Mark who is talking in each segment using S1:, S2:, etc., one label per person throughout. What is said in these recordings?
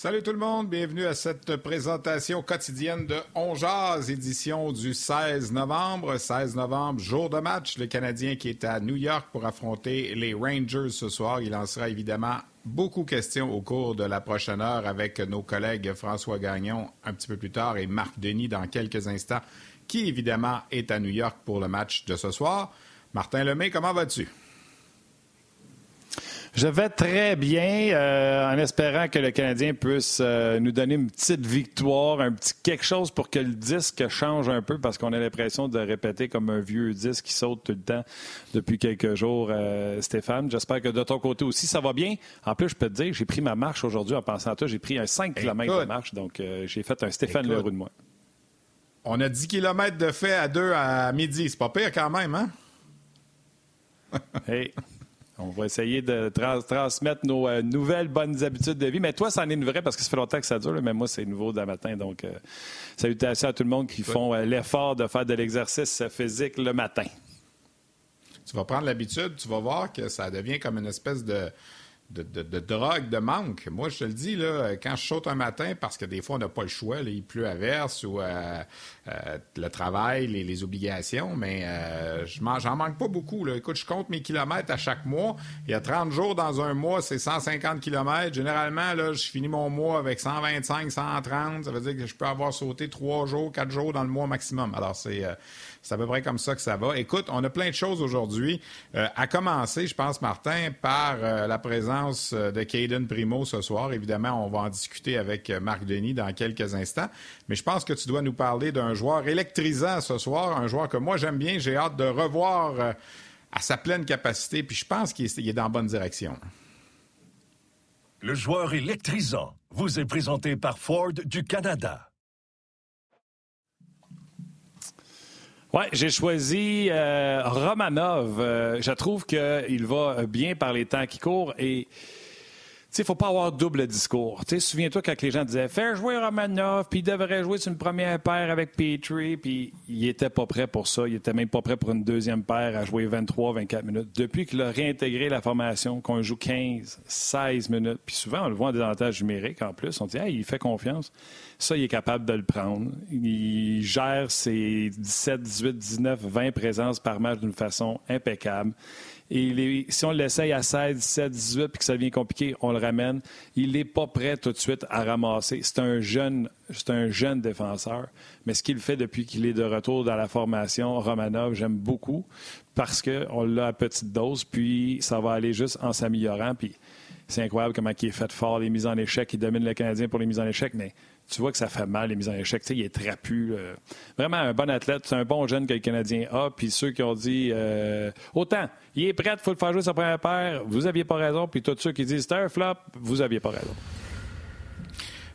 S1: Salut tout le monde, bienvenue à cette présentation quotidienne de On Jazz, édition du 16 novembre. 16 novembre, jour de match. Le Canadien qui est à New York pour affronter les Rangers ce soir. Il en sera évidemment beaucoup question au cours de la prochaine heure avec nos collègues François Gagnon un petit peu plus tard et Marc Denis dans quelques instants, qui évidemment est à New York pour le match de ce soir. Martin Lemay, comment vas-tu?
S2: Je vais très bien euh, en espérant que le Canadien puisse euh, nous donner une petite victoire, un petit quelque chose pour que le disque change un peu parce qu'on a l'impression de répéter comme un vieux disque qui saute tout le temps depuis quelques jours, euh, Stéphane. J'espère que de ton côté aussi, ça va bien. En plus, je peux te dire, j'ai pris ma marche aujourd'hui en pensant à toi. J'ai pris un 5 km de marche, donc j'ai fait un Stéphane Leroux de moi.
S1: On a 10 km de fait à deux à midi. C'est pas pire quand même, hein?
S2: hey! On va essayer de transmettre nos euh, nouvelles bonnes habitudes de vie. Mais toi, ça en est une vraie parce que ça fait longtemps que ça dure, mais moi, c'est nouveau d'un matin. Donc, euh, salutations à tout le monde qui font euh, l'effort de faire de l'exercice physique le matin.
S1: Tu vas prendre l'habitude, tu vas voir que ça devient comme une espèce de, de, drogue, de manque. Moi, je te le dis, là, quand je saute un matin, parce que des fois, on n'a pas le choix, il pleut à verse ou euh, euh, le travail, les, obligations, mais euh, j'en manque pas beaucoup. Là. Écoute, je compte mes kilomètres à chaque mois. Il y a 30 jours dans un mois, c'est 150 kilomètres. Généralement, là, je finis mon mois avec 125, 130. Ça veut dire que je peux avoir sauté trois jours, quatre jours dans le mois maximum. Alors, c'est à peu près comme ça que ça va. Écoute, on a plein de choses aujourd'hui. À commencer, je pense, Martin, par la présence euh, de Caden Primo ce soir. Évidemment, on va en discuter avec Marc Denis dans quelques instants. Mais je pense que tu dois nous parler d'un joueur électrisant ce soir, un joueur que moi j'aime bien. J'ai hâte de revoir à sa pleine capacité. Puis je pense qu'il est, est dans la bonne direction.
S3: Le joueur électrisant vous est présenté par Ford du Canada.
S2: Oui, j'ai choisi euh, Romanov. Euh, je trouve qu'il va bien par les temps qui courent et ne faut pas avoir double discours. Souviens-toi quand les gens disaient Faire jouer Romanov, puis il devrait jouer sur une première paire avec Petrie, puis il n'était pas prêt pour ça. Il n'était même pas prêt pour une deuxième paire à jouer 23-24 minutes. Depuis qu'il a réintégré la formation, qu'on joue 15, 16 minutes, puis souvent on le voit en désavantage numérique en plus, on dit il fait confiance. Ça, il est capable de le prendre. Il gère ses 17, 18, 19, 20 présences par match d'une façon impeccable. Et si on l'essaye à 16, 17, 18 puis que ça devient compliqué, on le ramène. Il n'est pas prêt tout de suite à ramasser. C'est un jeune, c'est un jeune défenseur. Mais ce qu'il fait depuis qu'il est de retour dans la formation, Romanov, j'aime beaucoup parce qu'on l'a à petite dose, puis ça va aller juste en s'améliorant. Puis c'est incroyable comment il est fait fort, les mises en échec, il domine le Canadien pour les mises en échec, mais tu vois que ça fait mal, les mises en échec. Tu sais, il est trapu. Vraiment un bon athlète. C'est un bon jeune que le Canadien a. Puis ceux qui ont dit euh, autant, il est prêt, il faut le faire jouer sa première paire, vous aviez pas raison. Puis tous ceux qui disent c'est un flop, vous aviez pas raison.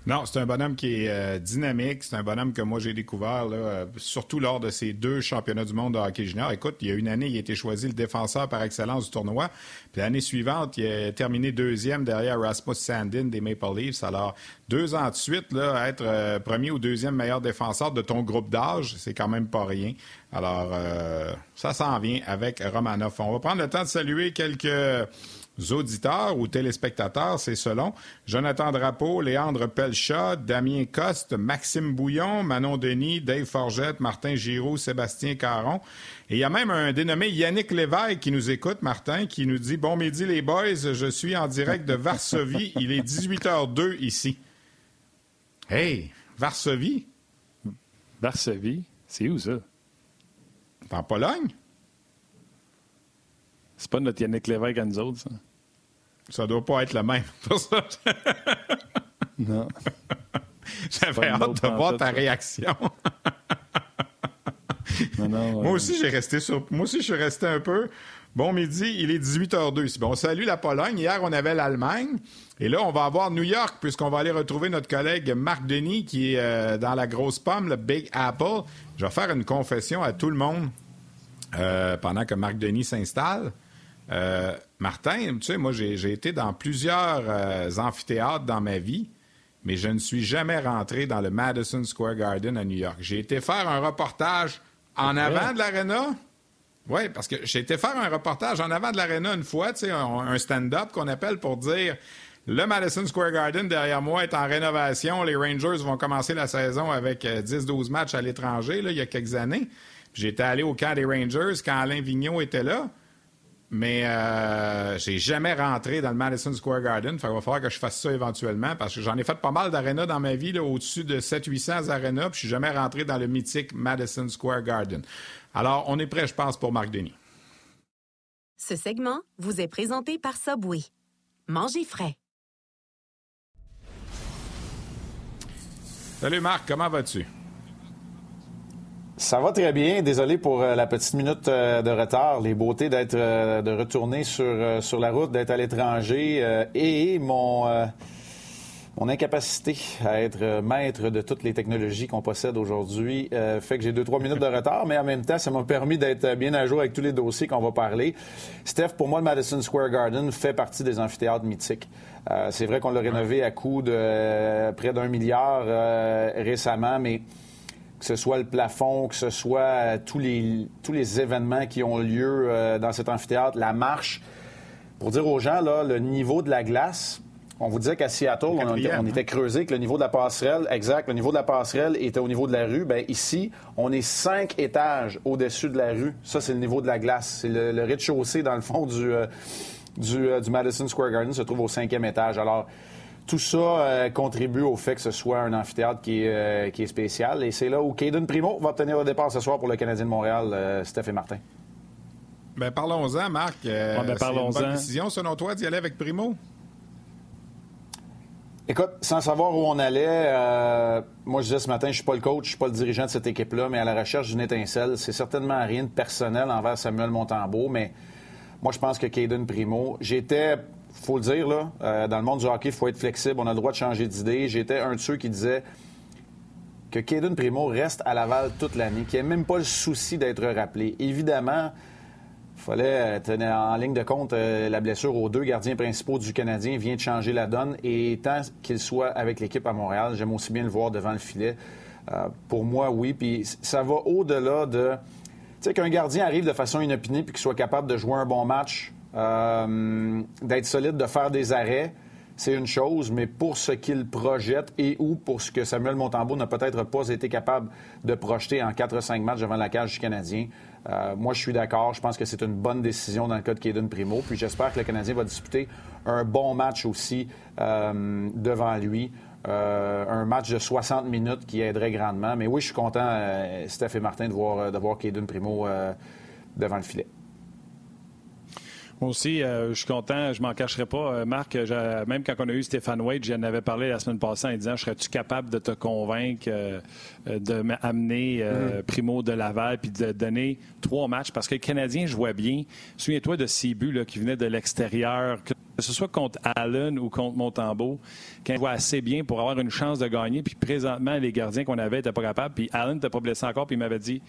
S1: Non, c'est un bonhomme qui est euh, dynamique. C'est un bonhomme que moi j'ai découvert, là, euh, surtout lors de ces deux championnats du monde de hockey junior. Écoute, il y a une année, il a été choisi le défenseur par excellence du tournoi. Puis l'année suivante, il a terminé deuxième derrière Rasmus Sandin des Maple Leafs. Alors, deux ans de suite, là, être euh, premier ou deuxième meilleur défenseur de ton groupe d'âge, c'est quand même pas rien. Alors, ça s'en vient avec Romanov. On va prendre le temps de saluer quelques auditeurs ou téléspectateurs, c'est selon. Jonathan Drapeau, Léandre Pelchat, Damien Coste, Maxime Bouillon, Manon Denis, Dave Forgette, Martin Giraud, Sébastien Caron. Et il y a même un dénommé Yannick Lévesque qui nous écoute, Martin, qui nous dit Bon midi les boys, je suis en direct de Varsovie. il est 18h02 ici. Hey, Varsovie?
S2: Varsovie? C'est où ça?
S1: En Pologne?
S2: C'est pas notre Yannick Lévesque à nous autres, ça.
S1: Ça doit pas être le même pour ça.
S2: non.
S1: J'avais hâte de voir ta réaction. Moi aussi, j'ai resté sur. Moi aussi, je suis resté un peu. Bon midi, il est 18h02. Bon, salut la Pologne. Hier, on avait l'Allemagne. Et là, on va avoir New York, puisqu'on va aller retrouver notre collègue Marc Denis, qui est euh, dans la grosse pomme, le Big Apple. Je vais faire une confession à tout le monde euh, pendant que Marc Denis s'installe. Euh, Martin, tu sais, moi, j'ai été dans plusieurs amphithéâtres dans ma vie, mais je ne suis jamais rentré dans le Madison Square Garden à New York. J'ai été faire un reportage en avant de l'aréna. Oui, parce que j'ai été faire un reportage en avant de l'aréna une fois, tu sais, un, stand-up qu'on appelle pour dire le Madison Square Garden derrière moi est en rénovation. Les Rangers vont commencer la saison avec 10-12 euh, matchs à l'étranger il y a quelques années. J'étais allé au camp des Rangers quand Alain Vigneault était là. Mais euh, j'ai jamais rentré dans le Madison Square Garden. il va falloir que je fasse ça éventuellement parce que j'en ai fait pas mal d'arénas dans ma vie, au-dessus de 700-800 arénas, puis je suis jamais rentré dans le mythique Madison Square Garden. Alors, on est prêt, je pense, pour Marc Denis.
S4: Ce segment vous est présenté par Subway. Mangez frais.
S1: Salut Marc, comment vas-tu?
S5: Ça va très bien. Désolé pour euh, la petite minute euh, de retard. Les beautés d'être euh, de retourner sur, sur la route, d'être à l'étranger et mon mon incapacité à être maître de toutes les technologies qu'on possède aujourd'hui fait que j'ai deux, trois minutes de retard, mais en même temps, ça m'a permis d'être bien à jour avec tous les dossiers qu'on va parler. Steph, pour moi, le Madison Square Garden fait partie des amphithéâtres mythiques. c'est vrai qu'on l'a rénové à coût de près d'un milliard récemment, mais que ce soit le plafond, que ce soit euh, tous, les, tous les événements qui ont lieu euh, dans cet amphithéâtre, la marche. Pour dire aux gens, là, le niveau de la glace, on vous disait qu'à Seattle, on, était, on, était, creusé, que le niveau de la passerelle, exact, le niveau de la passerelle était au niveau de la rue. Bien, ici, on est cinq étages au-dessus de la rue. Ça, c'est le niveau de la glace. C'est le, rez-de-chaussée, dans le fond, du, euh, du, du Madison Square Garden, se trouve au cinquième étage. Alors, tout ça euh, contribue au fait que ce soit un amphithéâtre qui est, euh, qui est spécial. Et c'est là où Caden Primo va obtenir le départ ce soir pour le Canadien de Montréal, euh, Steph et Martin.
S1: Ben, parlons-en, Marc. Ben, c'est une bonne décision, selon toi, d'y aller avec Primo?
S5: Écoute, sans savoir où on allait, moi je disais ce matin, je suis pas le coach, je suis pas le dirigeant de cette équipe-là, mais à la recherche d'une étincelle, c'est certainement rien de personnel envers Samuel Montembeau, mais moi je pense que Caden Primo, j'étais faut le dire, là, euh, dans le monde du hockey, il faut être flexible. On a le droit de changer d'idée. J'étais un de ceux qui disait que Caden Primo reste à Laval toute l'année, qu'il n'y même pas le souci d'être rappelé. Évidemment, il fallait tenir en ligne de compte euh, la blessure aux deux gardiens principaux du Canadien vient de changer la donne. Et tant qu'il soit avec l'équipe à Montréal, j'aime aussi bien le voir devant le filet. Euh, pour moi, oui. Puis ça va au-delà de. Tu sais, qu'un gardien arrive de façon inopinée puis qu'il soit capable de jouer un bon match euh, d'être solide, de faire des arrêts, c'est une chose, mais pour ce qu'il projette et ou pour ce que Samuel Montembeau n'a peut-être pas été capable de projeter en 4-5 matchs devant la cage du Canadien, euh, moi, je suis d'accord. Je pense que c'est une bonne décision dans le cas de Caden Primo. Puis j'espère que le Canadien va disputer un bon match aussi euh, devant lui. un match de 60 minutes qui aiderait grandement. Mais oui, je suis content, Steph et Martin, de voir, de voir Primo devant le filet.
S2: Moi aussi, euh, je suis content, je m'en cacherai pas. Euh, Marc, même quand on a eu Stéphane Wade, j'en avais parlé la semaine passée en disant Serais-tu capable de te convaincre euh, de m'amener mm-hmm. Primo de Laval puis de donner trois matchs? Parce que le Canadien, je vois bien. Souviens-toi de Cibu qui venait de l'extérieur, que ce soit contre Allen ou contre Montembeau, quand voit assez bien pour avoir une chance de gagner. Puis présentement, les gardiens qu'on avait n'étaient pas capables. Puis Allen n'était pas blessé encore, puis il m'avait dit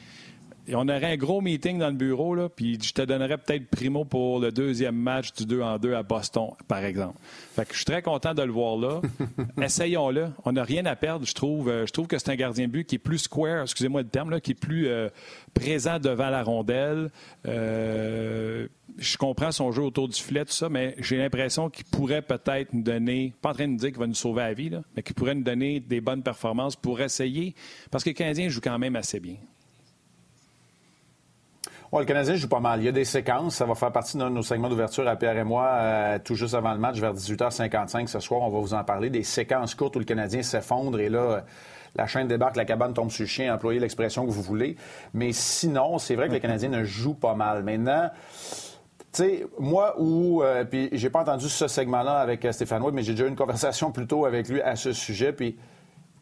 S2: on aurait un gros meeting dans le bureau, là, puis je te donnerais peut-être Primo pour le deuxième match du 2 en 2 à Boston, par exemple. Fait que je suis très content de le voir là. Essayons-le. On n'a rien à perdre, je trouve. Euh, je trouve que c'est un gardien de but qui est plus square, excusez-moi le terme, là, qui est plus euh, présent devant la rondelle. Euh, je comprends son jeu autour du filet, tout ça, mais j'ai l'impression qu'il pourrait peut-être nous donner, pas en train de nous dire qu'il va nous sauver la vie, là, mais qu'il pourrait nous donner des bonnes performances pour essayer, parce que le Canadien joue quand même assez bien
S5: le Canadien joue pas mal. Il y a des séquences. Ça va faire partie de nos segments d'ouverture à Pierre et moi, euh, tout juste avant le match, vers 18h55 ce soir. On va vous en parler. Des séquences courtes où le Canadien s'effondre et là, la chaîne débarque, la cabane tombe sur le chien, employez l'expression que vous voulez. Mais sinon, c'est vrai que le Canadien ne joue pas mal. Maintenant, sais, moi, où, euh, puis j'ai pas entendu ce segment-là avec euh, Stéphane Wood, mais j'ai déjà eu une conversation plus tôt avec lui à ce sujet, puis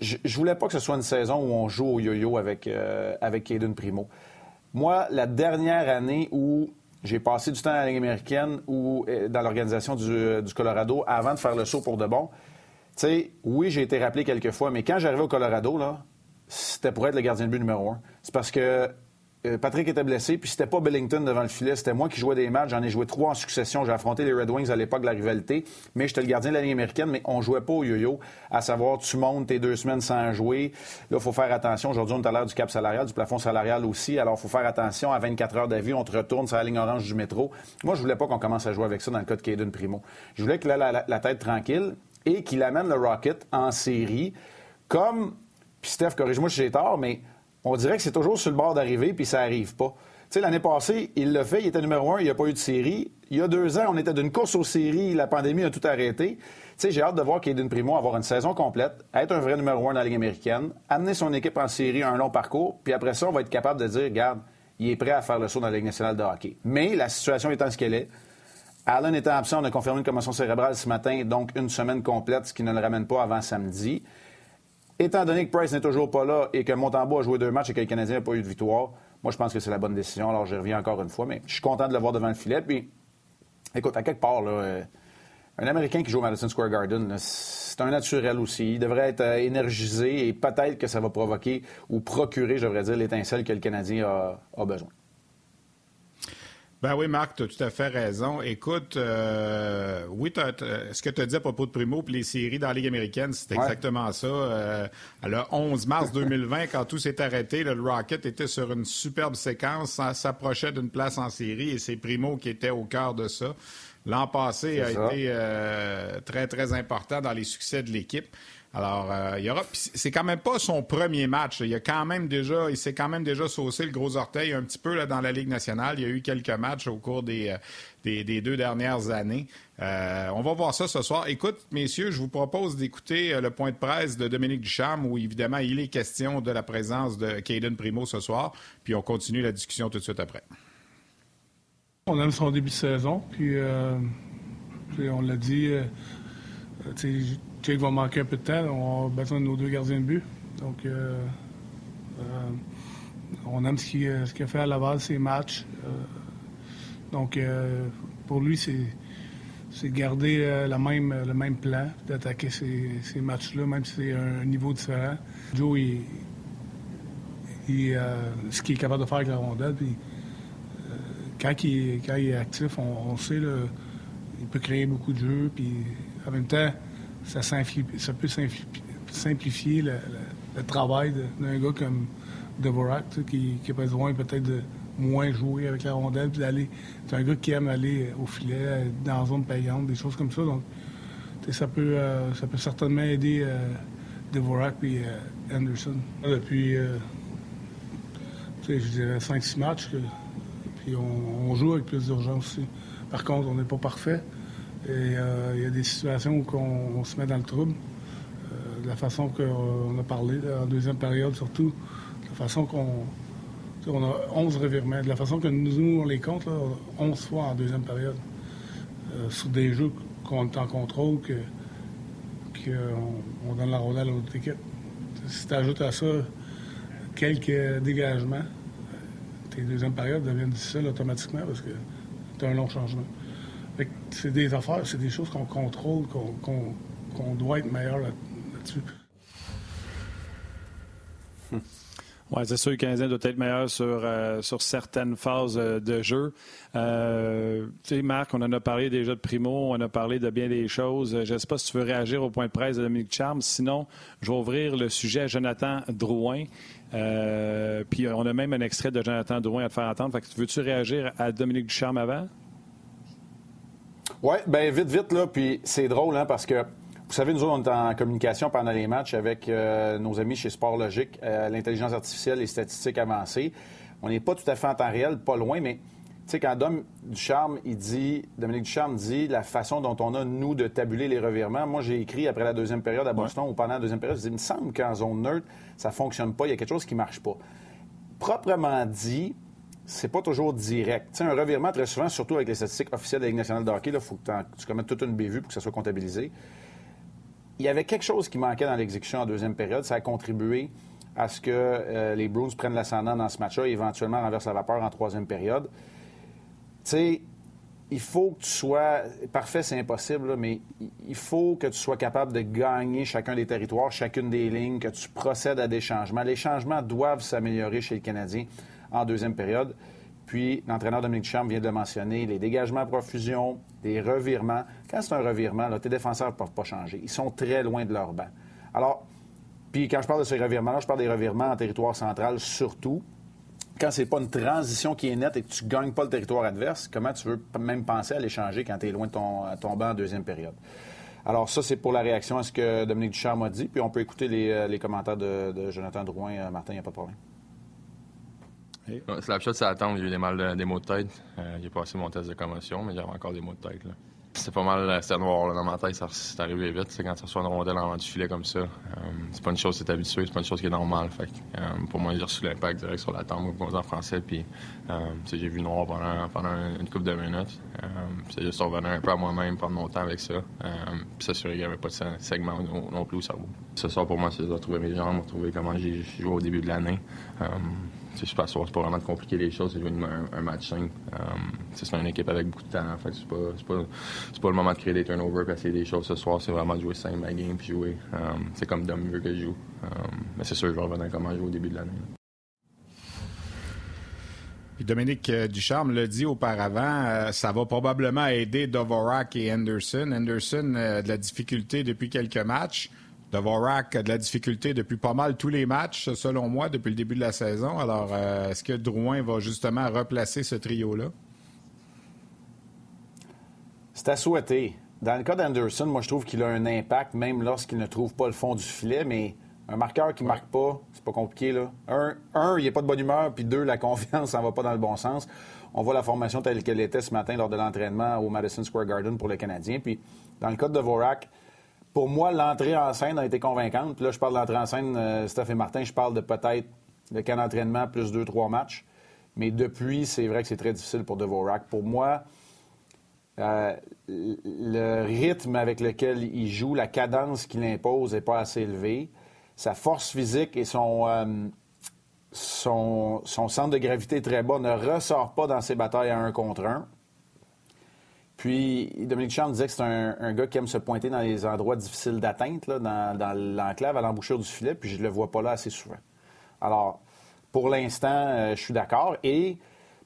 S5: je, je voulais pas que ce soit une saison où on joue au yo-yo avec, euh, avec Caden Primo. Moi, la dernière année où j'ai passé du temps à la américaine ou euh, dans l'organisation du, euh, du Colorado avant de faire le saut pour de bon, tu sais, oui, j'ai été rappelé quelques fois, mais quand j'arrivais au Colorado, là, c'était pour être le gardien de but numéro un. C'est parce que Patrick était blessé, puis c'était pas Bellington devant le filet, c'était moi qui jouais des matchs. J'en ai joué trois en succession. J'ai affronté les Red Wings à l'époque de la rivalité, mais j'étais le gardien de la Ligue américaine, mais on jouait pas au yo-yo, à savoir tu montes tes deux semaines sans jouer. Là, il faut faire attention. Aujourd'hui, on est à du cap salarial, du plafond salarial aussi. Alors, il faut faire attention. À 24 heures d'avis, on te retourne sur la ligne orange du métro. Moi, je voulais pas qu'on commence à jouer avec ça dans le cas de Caden Primo. Je voulais qu'il ait la, la- la tête tranquille et qu'il amène le Rocket en série comme puis Steph, corrige-moi si j'ai tort, mais on dirait que c'est toujours sur le bord d'arriver, puis ça arrive pas. Tu sais, l'année passée, il l'a fait, il était numéro un, il n'y a pas eu de série. Il y a deux ans, on était d'une course aux séries, la pandémie a tout arrêté. Tu sais, j'ai hâte de voir Caden Primo avoir une saison complète, être un vrai numéro un dans la Ligue américaine, amener son équipe en série un long parcours, puis après ça, on va être capable de dire, regarde, il est prêt à faire le saut dans la Ligue nationale de hockey. Mais la situation étant ce qu'elle est, Allen étant absent, on a confirmé une commotion cérébrale ce matin, donc une semaine complète, qui ne le ramène pas avant samedi. Étant donné que Price n'est toujours pas là et que Montembeau a joué deux matchs et que le Canadien n'a pas eu de victoire, moi, je pense que c'est la bonne décision. Alors, je reviens encore une fois, mais je suis content de le voir devant le filet. Puis, écoute, à quelque part, là, euh, un Américain qui joue au Madison Square Garden, c'est un naturel aussi. Il devrait être euh, énergisé et peut-être que ça va provoquer ou procurer, je devrais dire, l'étincelle que le Canadien a besoin.
S1: Ben oui, Marc, tu as tout à fait raison. Écoute, euh, oui, t'as- t'as- ce que tu as dit à propos de Primo puis les séries dans la Ligue américaine, c'est
S5: Ouais.
S1: exactement ça. Euh, le 11 mars 2020, quand tout s'est arrêté, là, le Rocket était sur une superbe séquence, ça s'approchait d'une place en série et c'est Primo qui était au cœur de ça. L'an passé a
S5: ça.
S1: été euh, très, très important dans les succès de l'équipe. Alors, euh, il y aura. C'est quand même pas son premier match. Il y a quand même déjà, il s'est quand même déjà saucé le gros orteil un petit peu là, dans la Ligue nationale. Il y a eu quelques matchs au cours des, euh, des, deux dernières années. Euh, on va voir ça ce soir. Écoute, messieurs, je vous propose d'écouter euh, le point de presse de Dominique Ducharme, où évidemment il est question de la présence de Caden Primo ce soir. Puis on continue la discussion tout de suite après.
S6: On aime son début de saison, puis on l'a dit, Jake va manquer un peu de temps, on a besoin de nos deux gardiens de but. Donc, euh, euh, on aime ce qu'il euh, ce qu'il a fait à Laval, ses matchs. Donc, pour lui, c'est c'est de garder le même plan, d'attaquer ces, ces matchs-là, même si c'est un niveau différent. Joe, il, ce qu'il est capable de faire avec la rondelle, quand il, est actif, on, on sait, là, il peut créer beaucoup de jeux, puis en même temps, ça, peut simplifier, le, travail d'un gars comme Dvorak, qui, qui a besoin peut-être de moins jouer avec la rondelle, puis d'aller. C'est un gars qui aime aller au filet, dans la zone payante, des choses comme ça. Donc, ça peut, euh, ça peut certainement aider euh, et euh, Anderson. Depuis, euh, je dirais 5-6 matchs, puis on, on joue avec plus d'urgence aussi. Par contre, on n'est pas parfait. Et euh, il y a des situations où on, se met dans le trouble. Euh, de la façon qu'on a parlé, en deuxième période surtout, de la façon qu'on. On a 11 revirements. De la façon que nous, on les compte, là, 11 fois en deuxième période. Euh, sur des jeux qu'on est en contrôle, que qu'on on donne la rondelle à l'autre équipe. Si tu ajoutes à ça quelques dégagements, euh, tes deuxièmes périodes deviennent difficiles automatiquement parce que tu as un long changement. C'est des affaires, c'est des choses qu'on contrôle, qu'on doit être meilleur là- là-dessus.
S2: Oui, c'est sûr le Canadien doit être meilleur sur, euh, sur certaines phases euh, de jeu. Euh, tu sais, Marc, on en a parlé déjà de Primo, on a parlé de bien des choses. Je ne sais pas si tu veux réagir au point de presse de Dominique Charme. Sinon, je vais ouvrir le sujet à Jonathan Drouin. Puis on a même un extrait de Jonathan Drouin à te faire entendre. Fait veux-tu réagir à Dominique Ducharme avant?
S5: Oui, bien vite, vite, là. Puis c'est drôle, hein, parce que, vous savez, nous autres, on est en communication pendant les matchs avec euh, nos amis chez Sport Logique, euh, l'intelligence artificielle et statistiques avancées. On n'est pas tout à fait en temps réel, pas loin, mais tu sais, quand Dom Ducharme, il dit, Dominique Ducharme dit la façon dont on a, nous, de tabuler les revirements. Moi, j'ai écrit après la deuxième période à Boston ou pendant la deuxième période, je dis, il me semble qu'en zone neutre, ça fonctionne pas, il y a quelque chose qui marche pas. Proprement dit, c'est pas toujours direct. Tu sais, un revirement, très souvent, surtout avec les statistiques officielles de la Ligue nationale de hockey, il faut que tu commettes toute une bévue pour que ça soit comptabilisé. Il y avait quelque chose qui manquait dans l'exécution en deuxième période. Ça a contribué à ce que euh, les Bruins prennent l'ascendant dans ce match-là et éventuellement renversent la vapeur en troisième période. Tu sais, il faut que tu sois. Parfait, c'est impossible, mais il faut que tu sois capable de gagner chacun des territoires, chacune des lignes, que tu procèdes à des changements. Les changements doivent s'améliorer chez le Canadien en deuxième période. Puis, l'entraîneur Dominique Ducharme vient de mentionner les dégagements à profusion, des revirements. Quand c'est un revirement, là, tes défenseurs ne peuvent pas changer. Ils sont très loin de leur banc. Alors, puis quand je parle de ces revirements-là, je parle des revirements en territoire central surtout quand c'est pas une transition qui est nette et que tu gagnes pas le territoire adverse, comment tu veux même penser à l'échanger quand tu es loin de ton, ton banc en deuxième période? Alors, ça, c'est pour la réaction à ce que Dominique Ducharme a dit. Puis on peut écouter les, euh, commentaires de, Jonathan Drouin. Euh, Martin, il n'y a pas de problème.
S7: Hey. Slapshot, ça attend. J'ai eu des, mal, des maux de tête. Euh, j'ai passé mon test de commotion, mais j'avais encore des maux de tête. C'est pas mal, euh, c'était noir dans ma tête, c'est arrivé vite. C'est quand tu reçois une rondelle en du filet comme ça, euh, c'est pas une chose qui est habitué, c'est pas une chose qui est normale. Pour moi, j'ai reçu l'impact direct sur la tombe, en français, puis j'ai vu noir pendant, pendant une couple de minutes. c'est juste revenir un peu à moi-même, prendre mon temps avec ça, puis s'assurer qu'il n'y avait pas de segment non, plus au cerveau. Ce soir, pour moi, c'est de retrouver mes jambes, retrouver comment j'ai joué au début de l'année c'est super c'est pas vraiment de compliquer les choses, c'est jouer un, match simple. Um, c'est une équipe avec beaucoup de talent, fait c'est pas, le moment de créer des turnovers et essayer des choses ce soir, c'est vraiment de jouer simple ma game puis jouer. Um, c'est comme Dom veut que je joue. Um, mais c'est sûr, je vais revenir comment jouer au début de l'année.
S1: Dominique euh, Ducharme l'a dit auparavant, euh, ça va probablement aider Dvorak et Anderson. Anderson a euh, de la difficulté depuis quelques matchs. Dvorak a de la difficulté depuis pas mal tous les matchs, selon moi, depuis le début de la saison. Alors, euh, est-ce que Drouin va justement replacer ce trio-là?
S5: C'est à souhaiter. Dans le cas d'Anderson, moi, je trouve qu'il a un impact, même lorsqu'il ne trouve pas le fond du filet, mais un marqueur qui ne marque pas, c'est pas compliqué, là. Un, un il n'est pas de bonne humeur, puis deux, la confiance n'en va pas dans le bon sens. On voit la formation telle qu'elle était ce matin lors de l'entraînement au Madison Square Garden pour le Canadien. Puis, dans le cas de Vorak, pour moi, l'entrée en scène a été convaincante. Puis là, je parle de l'entrée en scène, euh, Steph et Martin, je parle de peut-être le camp d'entraînement plus deux, trois matchs. Mais depuis, c'est vrai que c'est très difficile pour Devorak. Pour moi, euh, le rythme avec lequel il joue, la cadence qu'il impose n'est pas assez élevée. Sa force physique et son, euh, son, son, centre de gravité très bas ne ressort pas dans ses batailles à un contre un. Puis, Dominique Charles disait que c'est un, gars qui aime se pointer dans les endroits difficiles d'atteinte, dans, l'enclave, à l'embouchure du filet, puis je ne le vois pas là assez souvent. Alors, pour l'instant, euh, je suis d'accord. Et,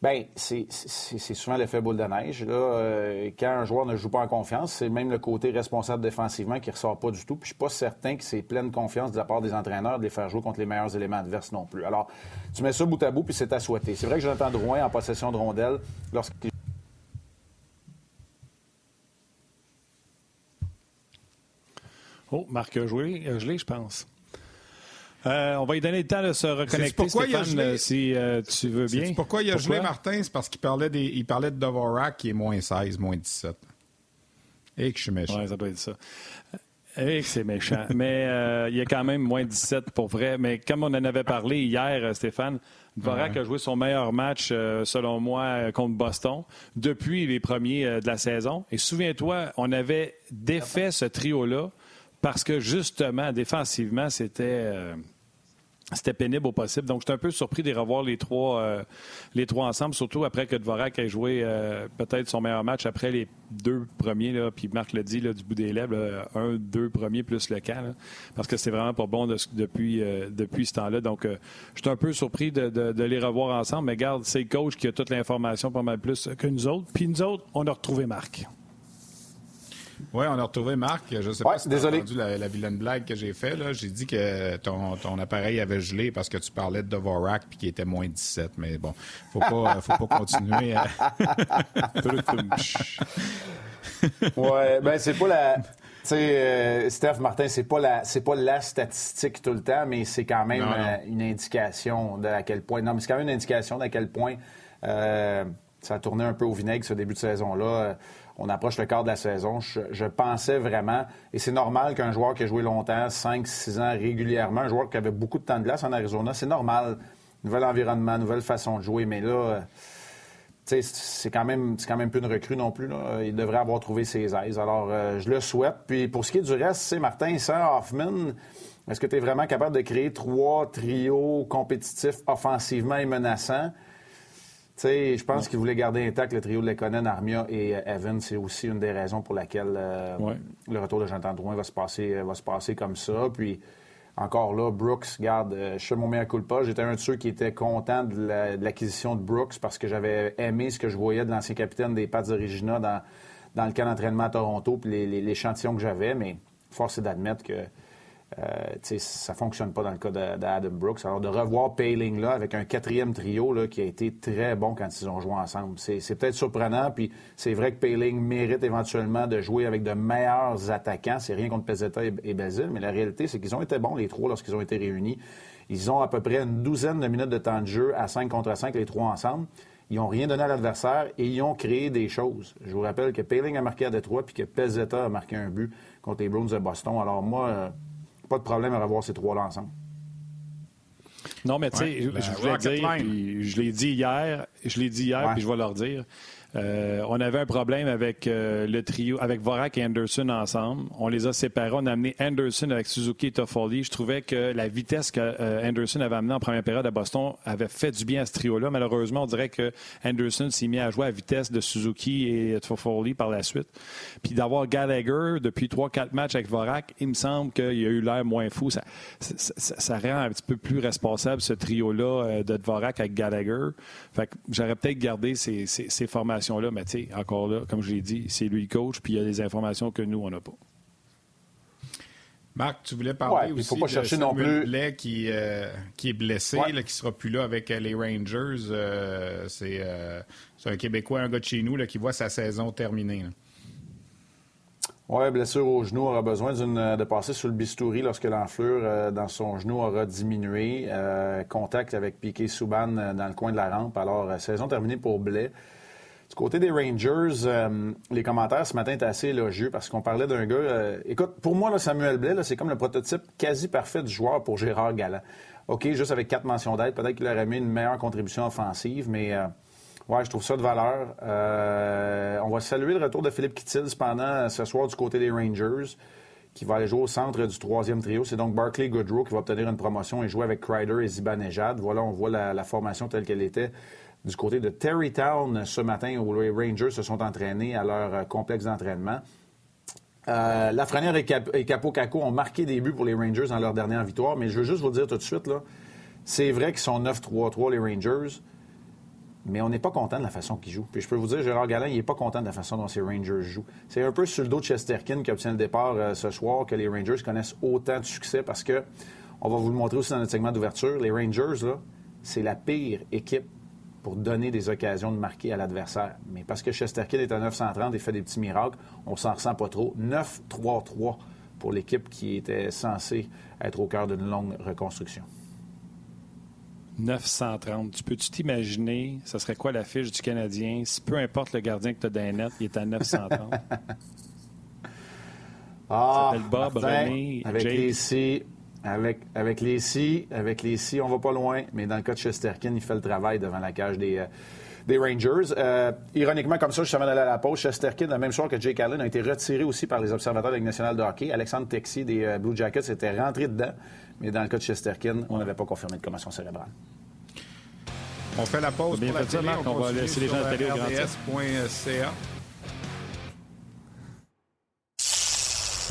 S5: bien, c'est souvent l'effet boule de neige. Là, euh, quand un joueur ne joue pas en confiance, c'est même le côté responsable défensivement qui ne ressort pas du tout. Puis, je suis pas certain que c'est pleine confiance de la part des entraîneurs de les faire jouer contre les meilleurs éléments adverses non plus. Alors, tu mets ça bout à bout, puis c'est à souhaiter. C'est vrai que Jonathan Drouin, en possession de rondelle, lorsqu'il
S2: Oh, Marc a joué, gelé, je pense. Euh, on va lui donner le temps de se reconnecter, Stéphane, euh, si euh, tu veux bien?
S1: Pourquoi il a gelé, Martin? C'est parce qu'il parlait, des... il parlait de Dvorak qui est moins 16, moins 17. Et que je suis méchant.
S2: Oui, ça doit être ça. Et que c'est méchant. Mais il y a quand même moins 17 pour vrai. Mais comme on en avait parlé hier, Stéphane, Dvorak a joué son meilleur match, selon moi, contre Boston depuis les premiers de la saison. Et souviens-toi, on avait défait ce trio-là parce que justement, défensivement, c'était. Euh, c'était pénible au possible. Donc, j'étais un peu surpris de revoir les trois, euh, les trois ensemble, surtout après que Dvorak ait joué euh, peut-être son meilleur match après les deux premiers. Là, puis Marc l'a dit là, du bout des lèvres, un, deux premiers plus le camp. parce que c'est vraiment pas bon depuis, depuis ce temps-là. Donc, j'étais un peu surpris de, de, les revoir ensemble. Mais garde, c'est le coach qui a toute l'information pas mal plus que nous autres. Puis nous autres, on a retrouvé Marc.
S1: Oui, on a retrouvé Marc. Je ne sais pas si tu as entendu la, vilaine blague que j'ai faite. J'ai dit que ton, ton, appareil avait gelé parce que tu parlais de Dvorak et qu'il était moins 17. Mais bon, faut pas, faut pas continuer. À...
S5: ouais, ben c'est pas la. Tu sais, euh, Steph Martin, c'est pas la, c'est pas la statistique tout le temps, mais c'est quand même euh, une indication de à quel point. Non, mais c'est quand même une indication d'à quel point euh, ça a tourné un peu au vinaigre ce début de saison-là on approche le quart de la saison. Je, pensais vraiment, et c'est normal qu'un joueur qui a joué longtemps, 5-6 ans régulièrement, un joueur qui avait beaucoup de temps de glace en Arizona, c'est normal nouvel environnement, nouvelle façon de jouer. Mais là, euh, c'est quand même c'est quand même plus une recrue non plus. Il devrait avoir trouvé ses aises. Alors, euh, je le souhaite. Puis pour ce qui est du reste, c'est Martin, sans Hoffman, est-ce que tu es vraiment capable de créer trois trios compétitifs offensivement et menaçants? Tu sais, je pense qu'il voulait garder intact le trio de Lekonen, Armia et euh, Evan. C'est aussi une des raisons pour laquelle euh,
S2: Ouais.
S5: le retour de Jonathan Drouin va se passer, euh, va se passer comme ça. Puis encore là, Brooks, garde, euh, je fais mon meilleur coup pas. J'étais un de ceux qui était content de la- de l'acquisition de, Brooks parce que j'avais aimé ce que je voyais de l'ancien capitaine des Pats Origina dans, dans le camp d'entraînement à Toronto puis les- les- l'échantillon que j'avais. Mais force est d'admettre que euh, ça ne fonctionne pas dans le cas d'Adam Brooks. Alors, de revoir Paling là, avec un quatrième trio là, qui a été très bon quand ils ont joué ensemble, c'est peut-être surprenant. Puis c'est vrai que Paling mérite éventuellement de jouer avec de meilleurs attaquants. C'est rien contre Pezzetta et, Basile, mais la réalité, c'est qu'ils ont été bons, les trois, lorsqu'ils ont été réunis. Ils ont à peu près une douzaine de minutes de temps de jeu à 5 contre 5, les trois ensemble. Ils n'ont rien donné à l'adversaire et ils ont créé des choses. Je vous rappelle que Paling a marqué à Détroit puis que Pezzetta a marqué un but contre les Bruins de Boston. Alors moi, euh, pas de problème à revoir ces trois-là ensemble.
S2: Non, mais tu sais,
S1: Ouais,
S2: je- je voulais dire, puis je l'ai dit hier, je l'ai dit hier,
S5: Ouais.
S2: puis je vais leur dire. Euh, on avait un problème avec euh, le trio, avec Vorak et Anderson ensemble. On les a séparés. On a amené Anderson avec Suzuki et Toffoli. Je trouvais que la vitesse que euh, Anderson avait amenée en première période à Boston avait fait du bien à ce trio-là. Malheureusement, on dirait que Anderson s'est mis à jouer à vitesse de Suzuki et Toffoli par la suite. Puis d'avoir Gallagher depuis 3-4 matchs avec Vorak, il me semble qu'il a eu l'air moins fou. Ça, rend un petit peu plus responsable ce trio-là de Dvorak avec Gallagher. Fait que j'aurais peut-être gardé ces, ces formations-là, mais tu sais, encore là, comme je l'ai dit, c'est lui le coach, puis il y a des informations que nous, on n'a pas.
S1: Marc, tu voulais parler
S5: Ouais,
S1: aussi
S5: faut pas
S1: de
S5: chercher
S1: Samuel
S5: non plus-
S1: Blais qui, euh, qui est blessé,
S5: Ouais.
S1: là, qui sera plus là avec euh, les Rangers. Euh, c'est euh, c'est un Québécois, un gars de chez nous, là, qui voit sa saison terminée. là.
S5: Oui, blessure au genou aura besoin d'une- de passer sous le bistouri lorsque l'enflure euh, dans son genou aura diminué. Euh, contact avec Piquet Souban dans le coin de la rampe. Alors, saison terminée pour Blais. Du côté des Rangers, euh, les commentaires ce matin étaient assez élogieux parce qu'on parlait d'un gars. euh, écoute, pour moi, là, Samuel Blais, c'est comme le prototype quasi parfait du joueur pour Gérard Galland. OK, juste avec quatre mentions d'aide, peut-être qu'il aurait mis une meilleure contribution offensive, mais euh, ouais, je trouve ça de valeur. On va saluer le retour de Philippe Kittil cependant ce soir du côté des Rangers qui va aller jouer au centre du troisième trio. C'est donc Barclay Goodrow qui va obtenir une promotion et jouer avec Crider et Zibanejad. Voilà, on voit la formation telle qu'elle était du côté de Terrytown ce matin où les Rangers se sont entraînés à leur euh, complexe d'entraînement. Euh, Lafrenière et, Cap Capo Caco ont marqué des buts pour les Rangers dans leur dernière victoire, mais je veux juste vous dire tout de suite, c'est vrai qu'ils sont 9-3-3 les Rangers, mais on n'est pas content de la façon qu'ils jouent. Puis je peux vous dire, Gérard Galland, il n'est pas content de la façon dont ces Rangers jouent. C'est un peu sur le dos de Chesterkin qui obtient le départ euh, ce soir que les Rangers connaissent autant de succès parce que, on va vous le montrer aussi dans notre segment d'ouverture, les Rangers, c'est la pire équipe pour donner des occasions de marquer à l'adversaire. Mais parce que Chesterkin est à 930 et fait des petits miracles, on s'en ressent pas trop. 9-3-3 pour l'équipe qui était censée être au cœur d'une longue reconstruction.
S2: 930. Tu peux-tu t'imaginer, ça serait quoi la fiche du Canadien? Si peu importe le gardien que tu as dans les nets, il est à 930.
S5: Ah,
S2: s'appelle Bob,
S5: Martin,
S2: René,
S5: avec
S2: Jake.
S5: les avec, avec les si, avec les si, on va pas loin. Mais dans le cas de Chesterkin, il fait le travail devant la cage des, euh, des Rangers. Euh, ironiquement, comme ça, je savais d'aller à la pause. Chesterkin, le même soir que Jake Allen, a été retiré aussi par les observateurs de la Ligue nationale de hockey. Alexandre Texier des euh, Blue Jackets était rentré dedans. Mais dans le cas de Chesterkin, on n'avait pas confirmé de commotion cérébrale.
S1: On fait la pause
S2: Bien
S1: pour la
S2: ça. Marc. On va laisser les gens de la télé au grand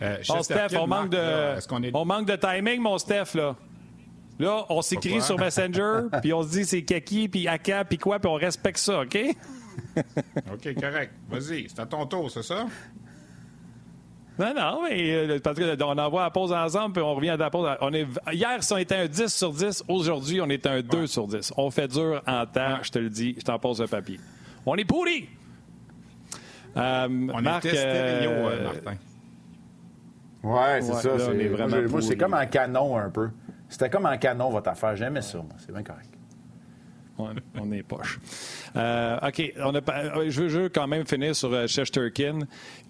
S1: Euh,
S2: Bon, Steph, on manque, de,
S1: là, est-ce qu'on est...
S2: on manque de timing, mon Steph, là. Là, on s'écrit sur Messenger, puis on se dit c'est Kaki, puis Aka, puis quoi, puis on respecte ça, OK?
S1: OK, correct. Vas-y, c'est à ton tour, c'est ça?
S2: Non, non, mais euh, Patrick, on envoie la pause ensemble, puis on revient à la pause. On est, hier, on était un 10 sur 10. Aujourd'hui, on est un 2 sur 10. On fait dur en temps, je te le dis. Je t'en pose un papier. On est pourri!
S1: Euh, on Marc, stéréo, euh, Martin.
S5: Ouais, c'est ça. C'est, c'est comme un canon un peu. C'était comme un canon, votre affaire. J'aimais ça, moi. C'est bien correct
S2: on est poche. Euh, OK. On a, euh, je, veux, quand même finir sur euh, Shesterkin,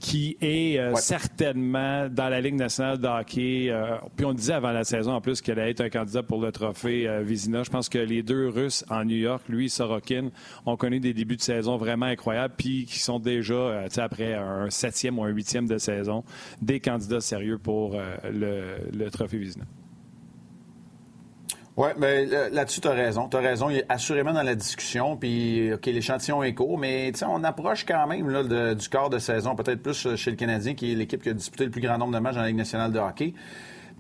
S2: qui est certainement dans la Ligue nationale de hockey. puis on disait avant la saison, en plus, qu'elle allait être un candidat pour le trophée Vizina. Je pense que les deux Russes en New York, lui et Sorokin, ont connu des débuts de saison vraiment incroyables, puis qui sont déjà, après un septième ou un huitième de saison, des candidats sérieux pour le, le trophée Vizina.
S5: Oui, mais ben, là-dessus, tu as raison. Tu as raison. Il est assurément dans la discussion. Puis, OK, l'échantillon est court, mais on approche quand même là, du quart de saison, peut-être plus euh, chez le Canadien, qui est l'équipe qui a disputé le plus grand nombre de matchs dans la Ligue nationale de hockey.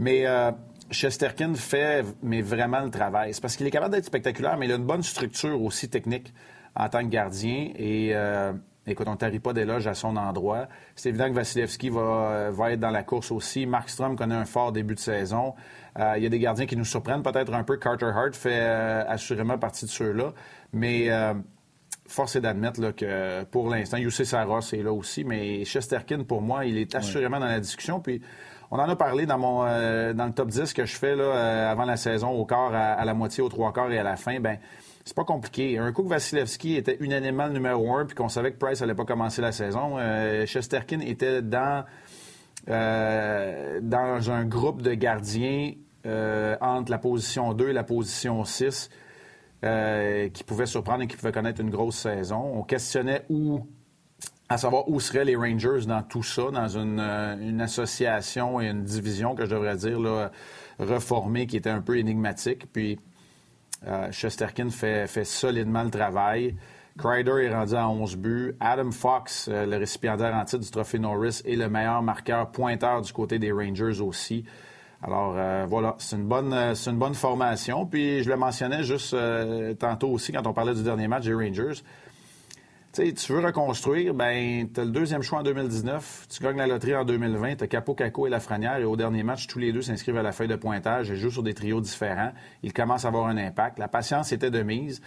S5: Mais euh, Chesterkin fait mais vraiment le travail. C'est parce qu'il est capable d'être spectaculaire, mais il a une bonne structure aussi technique en tant que gardien. Et euh, écoute, on ne tarie pas d'éloge à son endroit. C'est évident que Vasilevski va, euh, va être dans la course aussi. Markstrom connaît un fort début de saison. Euh, il y a des gardiens qui nous surprennent peut-être un peu. Carter Hart fait euh, assurément partie de ceux-là. Mais euh, force est d'admettre que pour l'instant, UC Saros est là aussi. Mais Chesterkin, pour moi, il est assurément dans la discussion. Puis on en a parlé dans mon dans le top 10 que je fais là, avant la saison, au quart, à, la moitié, aux trois quarts et à la fin. Ben c'est pas compliqué. Un coup que Vasilevski était unanimement le numéro un, puis qu'on savait que Price allait pas commencer la saison, Chesterkin était dans, dans un groupe de gardiens euh, entre la position 2 et la position 6 euh, qui pouvait surprendre et qui pouvait connaître une grosse saison. On questionnait où, à savoir où seraient les Rangers dans tout ça, dans une, euh, association et une division que je devrais dire reformée qui était un peu énigmatique. Puis Chesterkin fait, fait solidement le travail. Kreider est rendu à 11 buts. Adam Fox, le récipiendaire en titre du trophée Norris, est le meilleur marqueur pointeur du côté des Rangers aussi. Alors euh, voilà, c'est une bonne euh, formation. Puis je le mentionnais juste euh, tantôt aussi quand on parlait du dernier match des Rangers. Sais, tu veux reconstruire, ben tu as le deuxième choix en 2019, tu gagnes la loterie en 2020, tu as Capo Caco et Lafrenière et au dernier match, tous les deux s'inscrivent à la feuille de pointage et jouent sur des trios différents. Ils commencent à avoir un impact. La patience était de mise.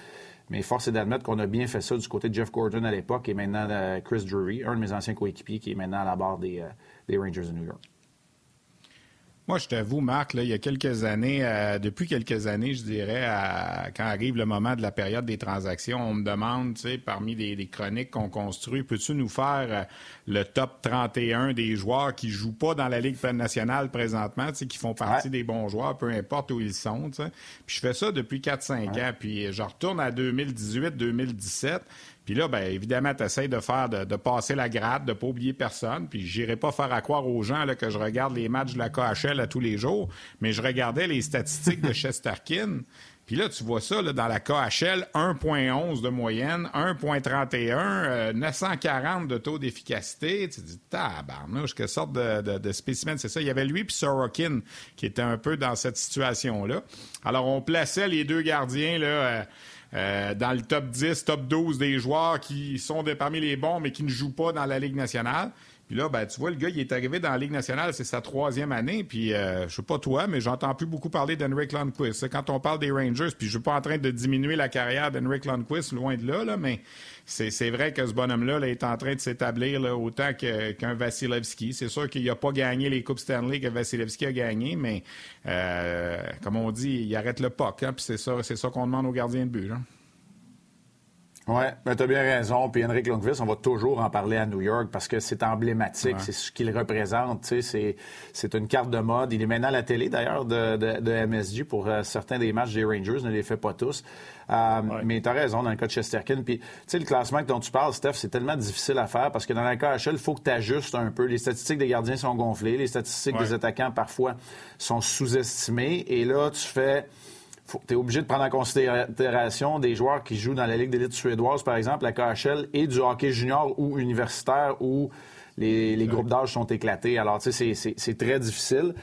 S5: Mais force est d'admettre qu'on a bien fait ça du côté de Jeff Gordon à l'époque et maintenant Chris Drury, un de mes anciens coéquipiers qui est maintenant à la barre des, des Rangers de New York.
S1: Moi, je t'avoue, Marc, là, il y a quelques années, euh, depuis quelques années, je dirais, quand arrive le moment de la période des transactions, on me demande, tu sais, parmi les, chroniques qu'on construit, peux-tu nous faire euh, le top 31 des joueurs qui jouent pas dans la Ligue nationale présentement, tu sais, qui font partie des bons joueurs, peu importe où ils sont, tu sais. Puis je fais ça depuis 4-5 ans, puis je retourne à 2018-2017. Puis là, bien, évidemment, tu essaies de faire, de, passer la grade, de ne pas oublier personne. Puis j'irai pas faire à croire aux gens là, que je regarde les matchs de la KHL à tous les jours, mais je regardais les statistiques de Chesterkin. Puis là, tu vois ça dans la KHL, 1,11 de moyenne, 1,31, 940 euh, de taux d'efficacité. Tu te dis, tabarnouche, quelle sorte de, de, de spécimen c'est ça? Il y avait lui puis Sorokin qui était un peu dans cette situation-là. Alors, on plaçait les deux gardiens là, euh, euh, dans le top 10, top 12 des joueurs qui sont parmi les bons, mais qui ne jouent pas dans la Ligue nationale. Puis là, ben, tu vois, le gars, il est arrivé dans la Ligue nationale, c'est sa troisième année. Puis, euh, je sais pas toi, mais j'entends plus beaucoup parler d'Henrik Lundqvist. Quand on parle des Rangers, puis je suis pas en train de diminuer la carrière d'Henrik Lundqvist, loin de là, là mais c'est vrai que ce bonhomme-là est en train de s'établir autant qu'un Vasilevski. C'est sûr qu'il n'a pas gagné les Coupes Stanley que Vasilevski a gagné, mais euh, comme on dit, il arrête le POC. Hein, puis c'est ça, ça qu'on demande aux gardiens de but.
S5: Oui, mais tu as bien raison. Puis Henrik Lundqvist, on va toujours en parler à New York parce que c'est emblématique, c'est ce qu'il représente. C'est une carte de mode. Il est maintenant à la télé, d'ailleurs, de, de, MSG pour euh, certains des matchs des Rangers, ne les fait pas tous. Euh, mais tu as raison dans le cas de Chesterkin. Puis, tu sais, le classement dont tu parles, Steph, c'est tellement difficile à faire parce que dans la KHL, il faut que tu ajustes un peu. Les statistiques des gardiens sont gonflées, les statistiques des attaquants, parfois, sont sous-estimées. Et là, tu fais tu es obligé de prendre en considération des joueurs qui jouent dans la Ligue d'élite suédoise, par exemple, la KHL, et du hockey junior ou universitaire où les, groupes d'âge sont éclatés. Alors, tu sais, c'est très difficile.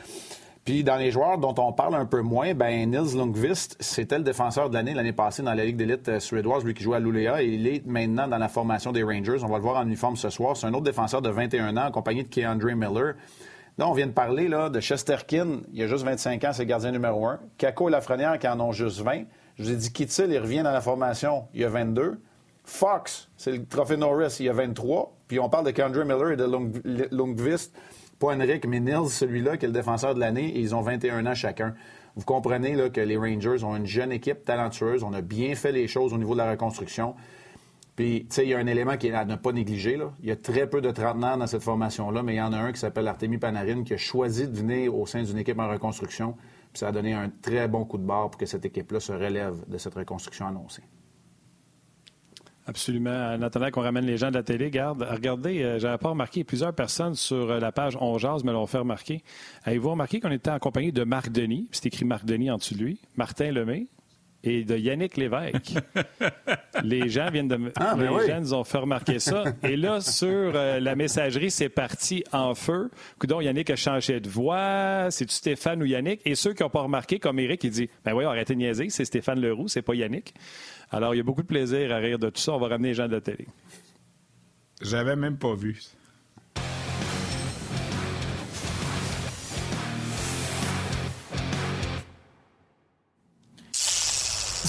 S5: Puis dans les joueurs dont on parle un peu moins, ben Nils Lundqvist, c'était le défenseur de l'année l'année passée dans la Ligue d'élite euh, suédoise, lui qui jouait à Luleå, et il est maintenant dans la formation des Rangers. On va le voir en uniforme ce soir. C'est un autre défenseur de 21 ans, accompagné de Keandre Miller. Là, on vient de parler là, de Chesterkin, il a juste 25 ans, c'est le gardien numéro 1. Kako et Lafrenière qui en ont juste 20. Je vous ai dit Kittil, il revient dans la formation, il a 22. Fox, c'est le trophée Norris, il a 23. Puis on parle de Keandre Miller et de Lundqvist pas Henrik, mais Nils, celui-là, qui est le défenseur de l'année, et ils ont 21 ans chacun. Vous comprenez là, que les Rangers ont une jeune équipe talentueuse. On a bien fait les choses au niveau de la reconstruction. Puis, tu sais, il y a un élément qui est à ne pas négliger. Là. Il y a très peu de trentenaires dans cette formation-là, mais il y en a un qui s'appelle Artemi Panarin qui a choisi de venir au sein d'une équipe en reconstruction. Puis ça a donné un très bon coup de barre pour que cette équipe-là se relève de cette reconstruction annoncée.
S2: Absolument. En qu'on ramène les gens de la télé, garde, regardez, euh, j'avais pas remarqué plusieurs personnes sur euh, la page On Jazz me l'ont fait remarquer. Avez-vous remarqué qu'on était en compagnie de Marc Denis, c'est écrit Marc Denis en dessous de lui, Martin Lemay et de Yannick Lévesque. les gens viennent de
S5: ah, ben
S2: les gens nous ont fait remarquer ça. Et là, sur euh, la messagerie, c'est parti en feu. Coudon, Yannick a changé de voix. C'est-tu Stéphane ou Yannick? Et ceux qui n'ont pas remarqué, comme Eric, il dit Ben oui, arrêtez de niaiser, c'est Stéphane Leroux, c'est pas Yannick. Alors, il y a beaucoup de plaisir à rire de tout ça. On va ramener les gens de la télé.
S1: J'avais même pas vu.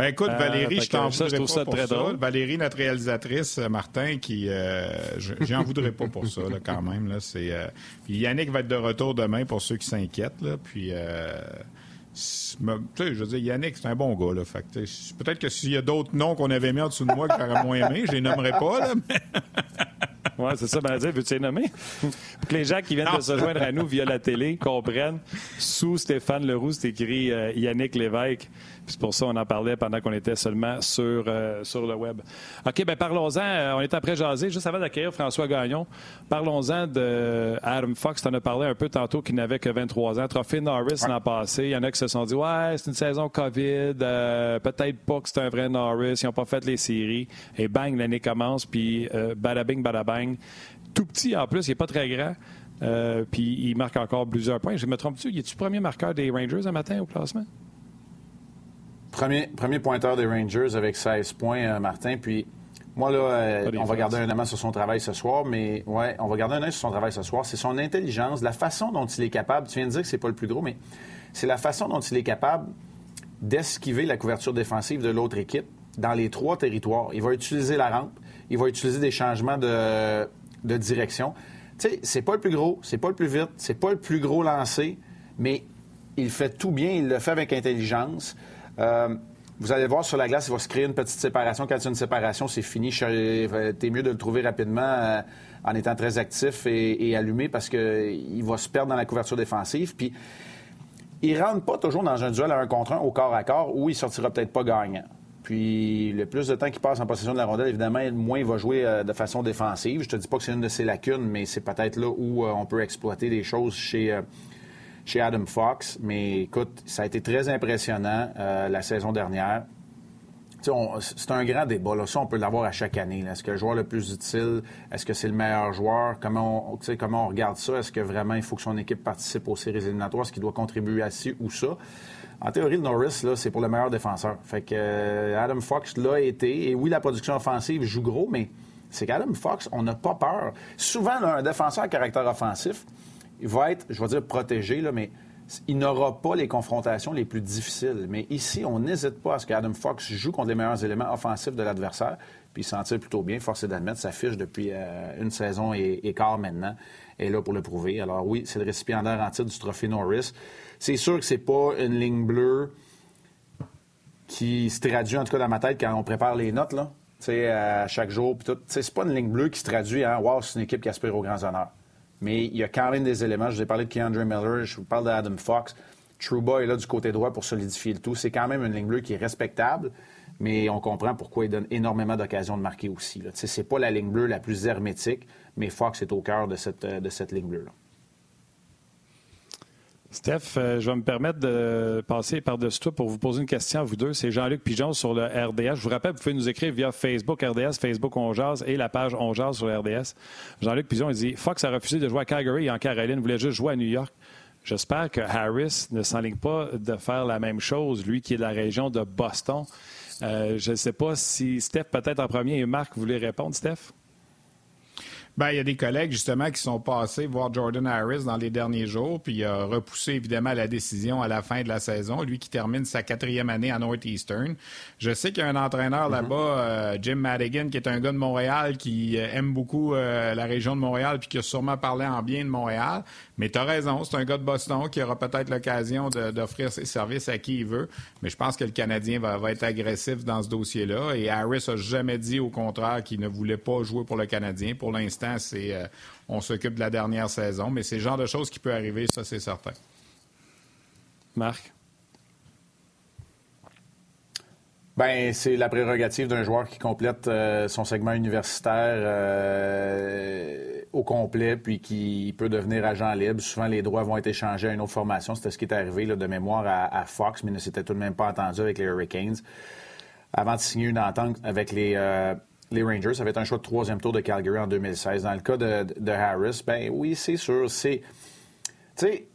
S1: Ben écoute,
S2: Euh,
S1: Valérie, je t'en voudrais pas
S2: ça
S1: pour
S2: très
S1: ça.
S2: drôle.
S1: Valérie, notre réalisatrice, euh, Martin, qui... Euh, je- J'en voudrais pas pour ça, là, quand même. Là, c'est, euh, Puis Yannick va être de retour demain pour ceux qui s'inquiètent. Là, puis... Je veux dire, Yannick, c'est un bon gars. Là, fait peut-être que s'il y a d'autres noms qu'on avait mis en dessous de moi que j'aurais moins aimé, je les nommerai pas. Là, mais...
S2: Oui, c'est ça, ben dire, veux-tu les nommer? Pour que les gens qui viennent de se joindre à nous via la télé comprennent, sous Stéphane Leroux, c'est écrit euh, Yannick Lévesque. Puis c'est pour ça qu'on en parlait pendant qu'on était seulement sur, euh, sur le web. OK, ben parlons-en. Euh, on est après jaser. Juste avant d'accueillir François Gagnon, parlons-en de Adam Fox. Tu en as parlé un peu tantôt qu'il n'avait que 23 ans. Trophée Norris l'an passé. Il y en a qui se sont dit Ouais, c'est une saison COVID. euh, Peut-être pas que c'est un vrai Norris. Ils n'ont pas fait les séries. Et bang, l'année commence. Puis euh, badabing, badabang. Tout petit en plus. Il n'est pas très grand. Euh, puis il marque encore plusieurs points. Je me trompe-tu? Il est-tu premier marqueur des Rangers un matin au classement?
S5: Premier, premier pointeur des Rangers avec 16 points, euh, Martin. Puis moi, là, euh, on va garder un œil sur son travail ce soir, mais ouais, on va garder un œil sur son travail ce soir. C'est son intelligence, la façon dont il est capable. Tu viens de dire que c'est pas le plus gros, mais c'est la façon dont il est capable d'esquiver la couverture défensive de l'autre équipe dans les trois territoires. Il va utiliser la rampe, il va utiliser des changements de, de direction. Tu sais, c'est pas le plus gros, c'est pas le plus vite, c'est pas le plus gros lancé, mais il fait tout bien, il le fait avec intelligence. Euh, vous allez voir sur la glace, il va se créer une petite séparation. Quand il y a une séparation, c'est fini. T'es mieux de le trouver rapidement euh, en étant très actif et, allumé parce qu'il va se perdre dans la couverture défensive. Puis, il rentre pas toujours dans un duel à un contre un au corps à corps où il sortira peut-être pas gagnant. Puis le plus de temps qu'il passe en possession de la rondelle, évidemment, le moins il va jouer euh, de façon défensive. Je te dis pas que c'est une de ses lacunes, mais c'est peut-être là où euh, on peut exploiter des choses chez, euh, chez Adam Fox. Mais écoute, ça a été très impressionnant euh, la saison dernière. C'est un grand débat. Là. Ça, on peut l'avoir à chaque année. Est-ce que le joueur le plus utile? Est-ce que c'est le meilleur joueur? Comment on, comment on regarde ça? Est-ce que vraiment il faut que son équipe participe aux séries éliminatoires? Est-ce qu'il doit contribuer à ci ou ça? En théorie, le Norris, c'est pour le meilleur défenseur. Fait que euh, Adam Fox l'a été. Et oui, la production offensive joue gros, mais c'est qu'Adam Fox, on n'a pas peur. Souvent, un défenseur à caractère offensif, il va être, je vais dire protégé, là, mais il n'aura pas les confrontations les plus difficiles. Mais ici, on n'hésite pas à ce qu'Adam Fox joue contre les meilleurs éléments offensifs de l'adversaire, puis il s'en tire plutôt bien. Force est d'admettre, sa fiche depuis euh, une saison et, quart maintenant est là pour le prouver. Alors oui, c'est le récipiendaire en titre du trophée Norris. C'est sûr que c'est pas une ligne bleue qui se traduit, en tout cas dans ma tête, quand on prépare les notes, là, à chaque jour, puis tout. C'est pas une ligne bleue qui se traduit en Wow, c'est une équipe qui aspire aux grands honneurs. Mais il y a quand même des éléments. Je vous ai parlé de Keandre Miller, je vous parle d'Adam Fox. Trouba est là du côté droit pour solidifier le tout. C'est quand même une ligne bleue qui est respectable, mais on comprend pourquoi il donne énormément d'occasions de marquer aussi. Ce n'est pas la ligne bleue la plus hermétique, mais Fox est au cœur de cette, de cette ligne bleue-là.
S2: Steph, euh, je vais me permettre de passer par-dessus toi pour vous poser une question à vous deux. C'est Jean-Luc Pigeon sur le RDS. Je vous rappelle, vous pouvez nous écrire via Facebook RDS, Facebook On et la page On sur le RDS. Jean-Luc Pigeon, il dit Fox a refusé de jouer à Calgary et en Caroline, voulait juste jouer à New York. J'espère que Harris ne s'enligne pas de faire la même chose, lui qui est de la région de Boston. Euh, je ne sais pas si Steph, peut-être en premier, et Marc, voulez répondre, Steph?
S1: Ben, il y a des collègues, justement, qui sont passés voir Jordan Harris dans les derniers jours, puis il a repoussé, évidemment, la décision à la fin de la saison. Lui qui termine sa quatrième année à Northeastern. Je sais qu'il y a un entraîneur mm-hmm. là-bas, euh, Jim Madigan, qui est un gars de Montréal, qui euh, aime beaucoup euh, la région de Montréal, puis qui a sûrement parlé en bien de Montréal. Mais tu as raison, c'est un gars de Boston qui aura peut-être l'occasion d'offrir ses services à qui il veut. Mais je pense que le Canadien va, être agressif dans ce dossier-là. Et Harris a jamais dit, au contraire, qu'il ne voulait pas jouer pour le Canadien. Pour l'instant, c'est euh, on s'occupe de la dernière saison, mais c'est le genre de choses qui peut arriver, ça c'est certain.
S2: Marc?
S5: Ben, c'est la prérogative d'un joueur qui complète euh, son segment universitaire euh, au complet, puis qui peut devenir agent libre. Souvent, les droits vont être échangés à une autre formation. C'était ce qui est arrivé de mémoire à, Fox, mais ne s'était tout de même pas entendu avec les Hurricanes. Avant de signer une entente avec les, les Rangers. Ça va être un choix de troisième tour de Calgary en 2016. Dans le cas de, Harris, ben oui, c'est sûr. C'est, tu sais,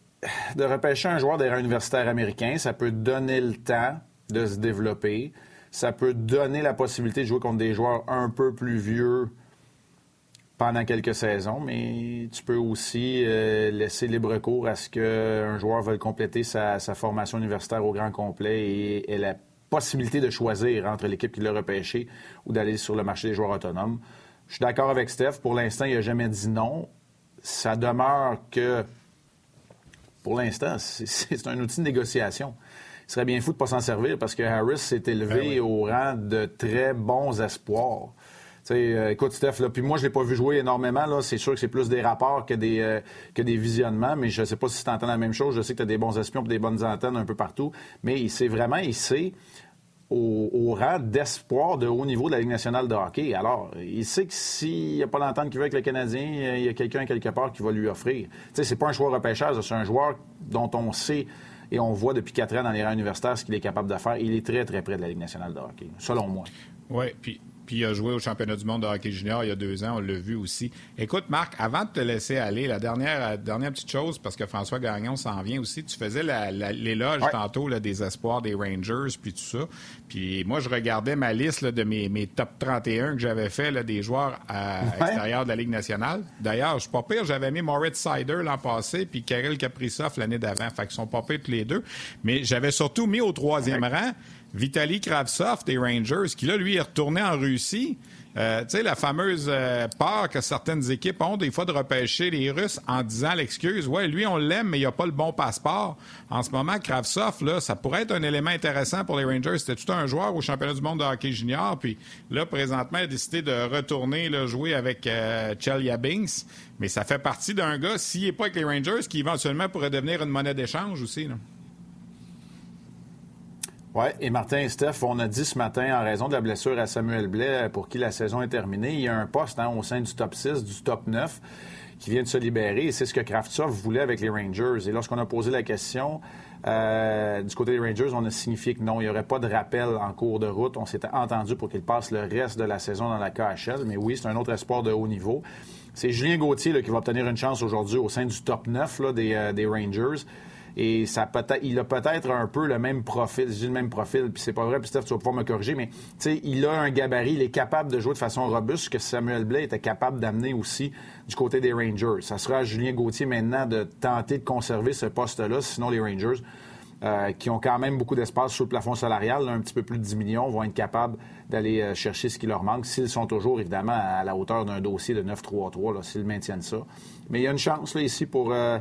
S5: de repêcher un joueur des rangs universitaires américains, ça peut donner le temps de se développer. Ça peut donner la possibilité de jouer contre des joueurs un peu plus vieux pendant quelques saisons, mais tu peux aussi euh, laisser libre cours à ce qu'un joueur veuille compléter sa, formation universitaire au grand complet et, et la possibilité de choisir entre l'équipe qui l'a repêché ou d'aller sur le marché des joueurs autonomes. Je suis d'accord avec Steph. Pour l'instant, il n'a jamais dit non. Ça demeure que, pour l'instant, c'est un outil de négociation. Il serait bien fou de ne pas s'en servir parce que Harris s'est élevé ben au rang de très bons espoirs. Euh, écoute, Steph, là, puis moi, je l'ai pas vu jouer énormément. Là. C'est sûr que c'est plus des rapports que des, euh, que des visionnements, mais je sais pas si tu entends la même chose. Je sais que tu as des bons espions et des bonnes antennes un peu partout. Mais il sait vraiment, il sait au, rang d'espoir de haut niveau de la Ligue nationale de hockey. Alors, il sait que s'il n'y a pas l'entente qu'il veut avec le Canadien, il y a quelqu'un quelque part qui va lui offrir. Tu sais, c'est pas un joueur repêchage, c'est un joueur dont on sait et on voit depuis quatre ans dans les rangs universitaires ce qu'il est capable de faire. Il est très, très près de la Ligue nationale de hockey, selon moi.
S1: Oui, puis puis il a joué au championnat du monde de hockey junior il y a deux ans, on l'a vu aussi. Écoute, Marc, avant de te laisser aller, la dernière, dernière petite chose, parce que François Gagnon s'en vient aussi, tu faisais l'éloge tantôt des espoirs des Rangers, puis tout ça. Puis moi, je regardais ma liste de mes, mes, top 31 que j'avais fait des joueurs à, l'extérieur de la Ligue nationale. D'ailleurs, je suis pas pire, j'avais mis Moritz Sider l'an passé, puis Kirill Kaprizov l'année d'avant. Fait qu'ils sont pas pires tous les deux. Mais j'avais surtout mis au troisième rang Vitaly Kravtsov des Rangers, qui là, lui, est retourné en Russie. Euh, tu sais, la fameuse euh, peur que certaines équipes ont des fois de repêcher les Russes en disant l'excuse, ouais, lui, on l'aime, mais il a pas le bon passeport. En ce moment, Kravtsov, là, ça pourrait être un élément intéressant pour les Rangers. C'était tout un joueur au championnat du monde de hockey junior, puis là, présentement, il a décidé de retourner là, jouer avec euh, Chelyabinsk. Mais ça fait partie d'un gars, s'il n'est pas avec les Rangers, qui éventuellement pourrait devenir une monnaie d'échange aussi. Là.
S5: Oui, et Martin et Steph, on a dit ce matin, en raison de la blessure à Samuel Blais, pour qui la saison est terminée, il y a un poste hein, au sein du top 6, du top 9, qui vient de se libérer, et c'est ce que Kravtsov voulait avec les Rangers. Et lorsqu'on a posé la question euh, du côté des Rangers, on a signifié que non, il n'y aurait pas de rappel en cours de route. On s'était entendu pour qu'il passe le reste de la saison dans la KHL, mais oui, c'est un autre espoir de haut niveau. C'est Julien Gauthier qui va obtenir une chance aujourd'hui au sein du top 9 des, euh, des Rangers. Et ça peut il a peut-être un peu le même profil. Dis le même profil, puis c'est pas vrai, puis Steph, tu vas pouvoir me corriger, mais il a un gabarit, il est capable de jouer de façon robuste, que Samuel Blais était capable d'amener aussi du côté des Rangers. Ça sera à Julien Gauthier maintenant de tenter de conserver ce poste-là, sinon les Rangers. Euh, qui ont quand même beaucoup d'espace sur le plafond salarial, un petit peu plus de 10 millions, vont être capables d'aller euh, chercher ce qui leur manque, s'ils sont toujours, évidemment, à la hauteur d'un dossier de 9-3-3, s'ils maintiennent ça. Mais il y a une chance, là, ici, pour, euh,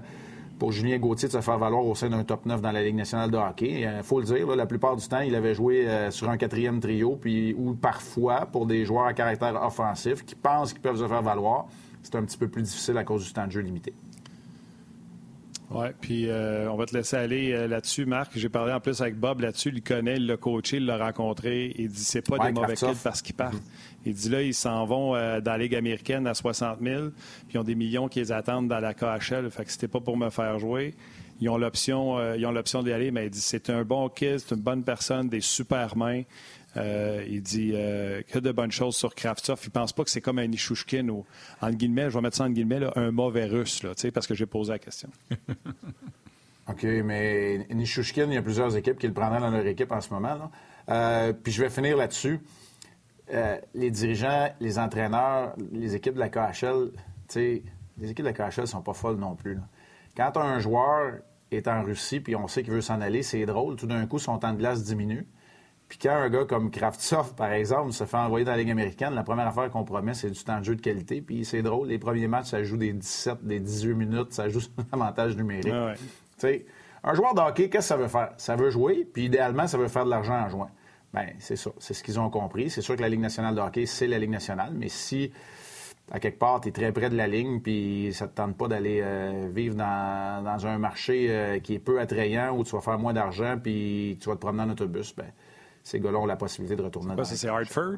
S5: pour Julien Gauthier de se faire valoir au sein d'un top 9 dans la Ligue nationale de hockey. Il euh, faut le dire, la plupart du temps, il avait joué euh, sur un quatrième trio, puis ou parfois pour des joueurs à caractère offensif qui pensent qu'ils peuvent se faire valoir. C'est un petit peu plus difficile à cause du temps de jeu limité.
S2: Oui, puis euh, on va te laisser aller euh, là-dessus, Marc. J'ai parlé en plus avec Bob là-dessus. Il le connaît, il l'a coaché, il l'a rencontré. Il dit c'est pas des mauvais kids parce qu'ils partent. Il dit là, ils s'en vont euh, dans la Ligue américaine à 60 000, puis ils ont des millions qui les attendent dans la KHL. Fait que c'était pas pour me faire jouer. Ils ont l'option, ils ont l'option d'y aller, mais il dit c'est un bon kid, c'est une bonne personne, des super mains. Euh, il dit euh, que de bonnes choses sur Kravtsov. Il pense pas que c'est comme un Nishushkin ou, en guillemets, je vais mettre ça en guillemets, un mauvais russe, là, parce que j'ai posé la question.
S5: OK, mais Nishushkin, il y a plusieurs équipes qui le prendraient dans leur équipe en ce moment. Euh, puis je vais finir là-dessus. les dirigeants, les entraîneurs, les équipes de la KHL, les équipes de la KHL sont pas folles non plus. Quand un joueur est en Russie puis on sait qu'il veut s'en aller, c'est drôle. Tout d'un coup, son temps de glace diminue. Puis quand un gars comme Kraftsoft, par exemple, se fait envoyer dans la Ligue américaine, la première affaire qu'on promet, c'est du temps de jeu de qualité. Puis c'est drôle, les premiers matchs, ça joue des 17, des 18 minutes, ça joue un avantage numérique. Un joueur de hockey, qu'est-ce que ça veut faire? Ça veut jouer, puis idéalement, ça veut faire de l'argent en jouant. Bien, c'est ça. C'est ce qu'ils ont compris. C'est sûr que la Ligue nationale de hockey, c'est la Ligue nationale, mais si à quelque part, tu es très près de la ligne, puis ça te tente pas d'aller euh, vivre dans, un marché euh, qui est peu attrayant, où tu vas faire moins d'argent, puis tu vas te promener en autobus, ben ces gars-là ont la possibilité de retourner
S2: dans C'est Hartford?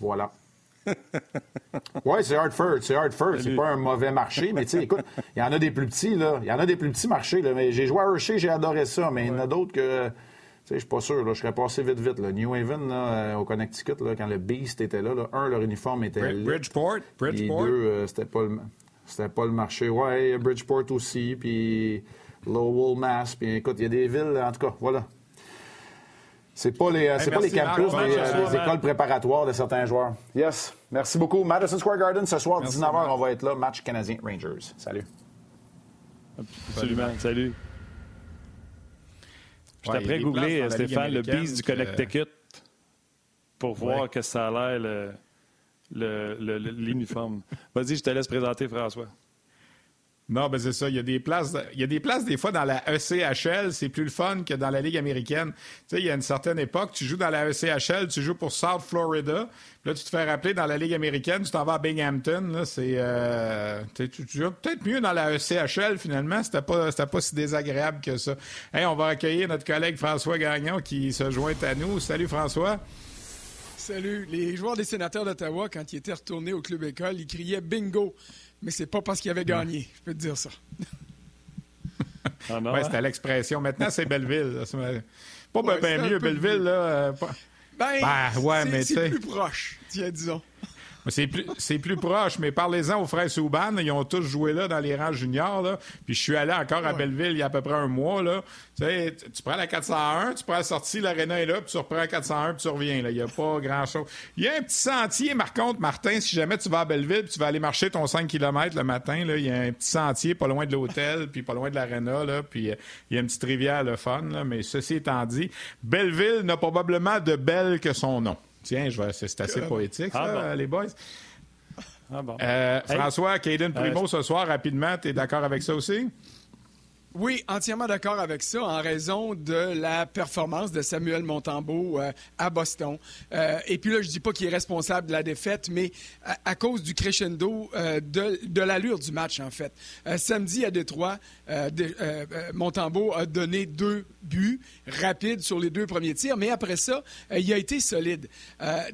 S5: voilà. oui, c'est Hartford. C'est Hartford. C'est pas un mauvais marché, mais tu sais, écoute, il y en a des plus petits, là. Il y en a des plus petits marchés, là. Mais j'ai joué à Hershey, j'ai adoré ça, mais il y en a d'autres que. Tu sais, je suis pas sûr, là. Je serais passé vite, vite, là. New Haven, là, euh, au Connecticut, là, quand le Beast était là, là un, leur uniforme était.
S2: Bridgeport? Bridgeport.
S5: Les deux, euh, c'était pas le. C'était pas le marché. Ouais, Bridgeport aussi, puis Lowell, Mass. Puis écoute, il y a des villes, en tout cas, voilà. C'est pas les, c'est pas les campus, mais euh, les écoles préparatoires de certains joueurs. Yes. Merci beaucoup. Madison Square Garden, ce soir, 19h, on va être là. Match canadien Rangers. Salut.
S2: Absolument. Salut. Je ouais, après googlé, Stéphane, le bis du Connecticut pour voir que ça a l'air l'uniforme. Vas-y, je te laisse présenter, François.
S1: Non, ben c'est ça. Il y a des places, il y a des places des fois dans la ECHL, c'est plus le fun que dans la Ligue américaine. Tu sais, il y a une certaine époque, tu joues dans la ECHL, tu joues pour South Florida. Là, tu te fais rappeler dans la Ligue américaine, tu t'en vas à Binghamton. C'est, euh, tu, joues peut-être mieux dans la ECHL finalement. C'était pas, pas si désagréable que ça. On va accueillir notre collègue François Gagnon qui se joint à nous. Salut François.
S8: Salut. Les joueurs des sénateurs d'Ottawa, quand ils étaient retournés au club école, ils criaient bingo mais c'est pas parce qu'il avait gagné, je peux te dire ça.
S1: ah ouais, c'était l'expression. Maintenant, c'est Belleville. Pas bien mieux, Belleville. Là, euh,
S8: Ben, ben ouais, c'est plus proche, disons.
S1: C'est plus, c'est plus proche, mais parlez-en aux frères Souban. Ils ont tous joué là dans les rangs juniors. Là. Puis je suis allé encore à Belleville il y a à peu près un mois. Là. Tu, sais, tu prends la 401, tu prends la sortie, l'aréna est là, puis tu reprends la 401, puis tu reviens. Il n'y a pas grand-chose. Il y a un petit sentier, par contre, Martin, si jamais tu vas à Belleville, puis tu vas aller marcher ton 5 km le matin, là, il y a un petit sentier pas loin de l'hôtel, puis pas loin de l'aréna, là, puis euh, il y a une petite rivière, le fun. Là, mais ceci étant dit, Belleville n'a probablement de belle que son nom. Tiens, c'est assez poétique, ça, ah les boys. Ah bon. euh, François, Caden Primo, euh, ce soir, rapidement, tu es d'accord avec ça aussi?
S8: Oui, entièrement d'accord avec ça en raison de la performance de Samuel Montembeau euh, à Boston. Euh, et puis là, je dis pas qu'il est responsable de la défaite, mais à, cause du crescendo euh, de, de l'allure du match, en fait. samedi à Détroit, Montembeau a donné deux buts rapides sur les deux premiers tirs, mais après ça, il a été solide.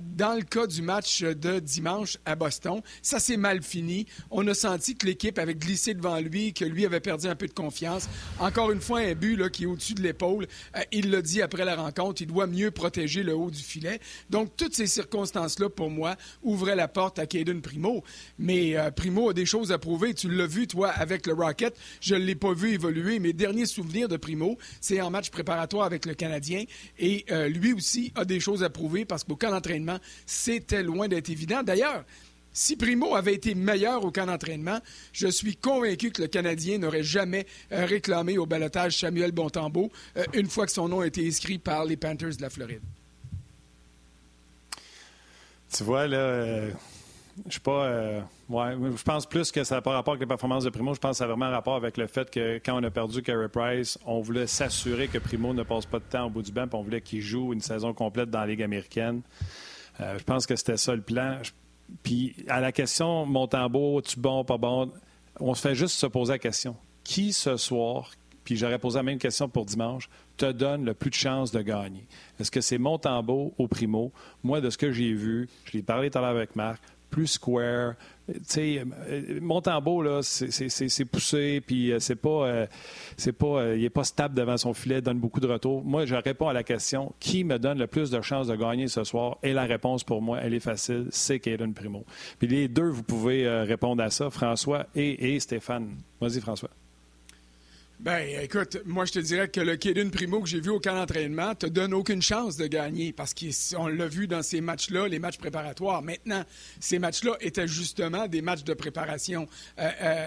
S8: dans le cas du match de dimanche à Boston, ça s'est mal fini. On a senti que l'équipe avait glissé devant lui, que lui avait perdu un peu de confiance. Encore une fois, un but qui est au-dessus de l'épaule. Euh, il l'a dit après la rencontre, il doit mieux protéger le haut du filet. Donc, toutes ces circonstances-là, pour moi, ouvraient la porte à Caden Primo. Mais euh, Primo a des choses à prouver. Tu l'as vu, toi, avec le Rocket. Je ne l'ai pas vu évoluer. Mes derniers souvenirs de Primo, c'est en match préparatoire avec le Canadien. Et euh, lui aussi a des choses à prouver parce qu'au camp d'entraînement, c'était loin d'être évident. D'ailleurs, si Primo avait été meilleur au camp d'entraînement, je suis convaincu que le Canadien n'aurait jamais euh, réclamé au balotage Samuel Bontembeau euh, une fois que son nom a été inscrit par les Panthers de la Floride.
S2: Tu vois, là, euh, je sais pas. ouais, je pense plus que ça n'a pas rapport avec les performances de Primo. Je pense que ça a vraiment rapport avec le fait que quand on a perdu Carey Price, on voulait s'assurer que Primo ne passe pas de temps au bout du banc, puis on voulait qu'il joue une saison complète dans la Ligue américaine. je pense que c'était ça le plan. Puis à la question Montembeau, tu bon, pas bon, on se fait juste se poser la question. qui ce soir, puis j'aurais posé la même question pour dimanche, te donne le plus de chances de gagner? Est-ce que c'est Montembeau au primo? Moi, de ce que j'ai vu, je l'ai parlé tout à l'heure avec Marc, plus square. Tu sais, euh, Montembeau, là, c'est poussé, puis euh, c'est pas, euh, c'est pas, il est pas stable devant son filet, donne beaucoup de retours. Moi, je réponds à la question qui me donne le plus de chances de gagner ce soir? Et la réponse pour moi, elle est facile, c'est Caden Primo. Puis les deux, vous pouvez répondre à ça, François et, et Stéphane. Vas-y, François.
S8: Ben, écoute, moi, je te dirais que le Kaden Primo que j'ai vu au camp d'entraînement te donne aucune chance de gagner parce qu'on l'a vu dans ces matchs-là, les matchs préparatoires. Maintenant, ces matchs-là étaient justement des matchs de préparation. Euh, euh,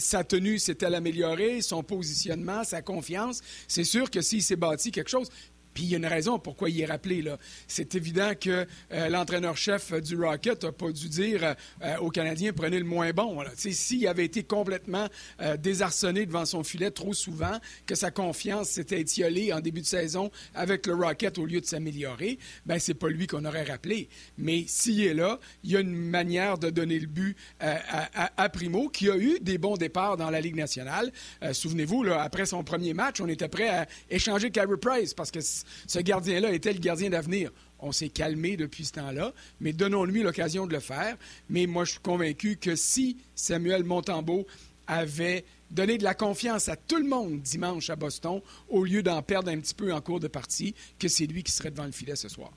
S8: sa tenue s'est-elle améliorée, son positionnement, sa confiance? C'est sûr que s'il s'est bâti quelque chose, puis il y a une raison pourquoi il est rappelé. Là. C'est évident que euh, l'entraîneur-chef du Rocket n'a pas dû dire euh, aux Canadiens prenez le moins bon. S'il avait été complètement euh, désarçonné devant son filet trop souvent, que sa confiance s'était étiolée en début de saison avec le Rocket au lieu de s'améliorer, ben c'est pas lui qu'on aurait rappelé. Mais s'il est là, il y a une manière de donner le but à, Primo, qui a eu des bons départs dans la Ligue nationale. Souvenez-vous, après son premier match, on était prêt à échanger Carey Price parce que ce gardien-là était le gardien d'avenir. On s'est calmé depuis ce temps-là, mais donnons-lui l'occasion de le faire. Mais moi, je suis convaincu que si Samuel Montembeau avait donné de la confiance à tout le monde dimanche à Boston, au lieu d'en perdre un petit peu en cours de partie, que c'est lui qui serait devant le filet ce soir.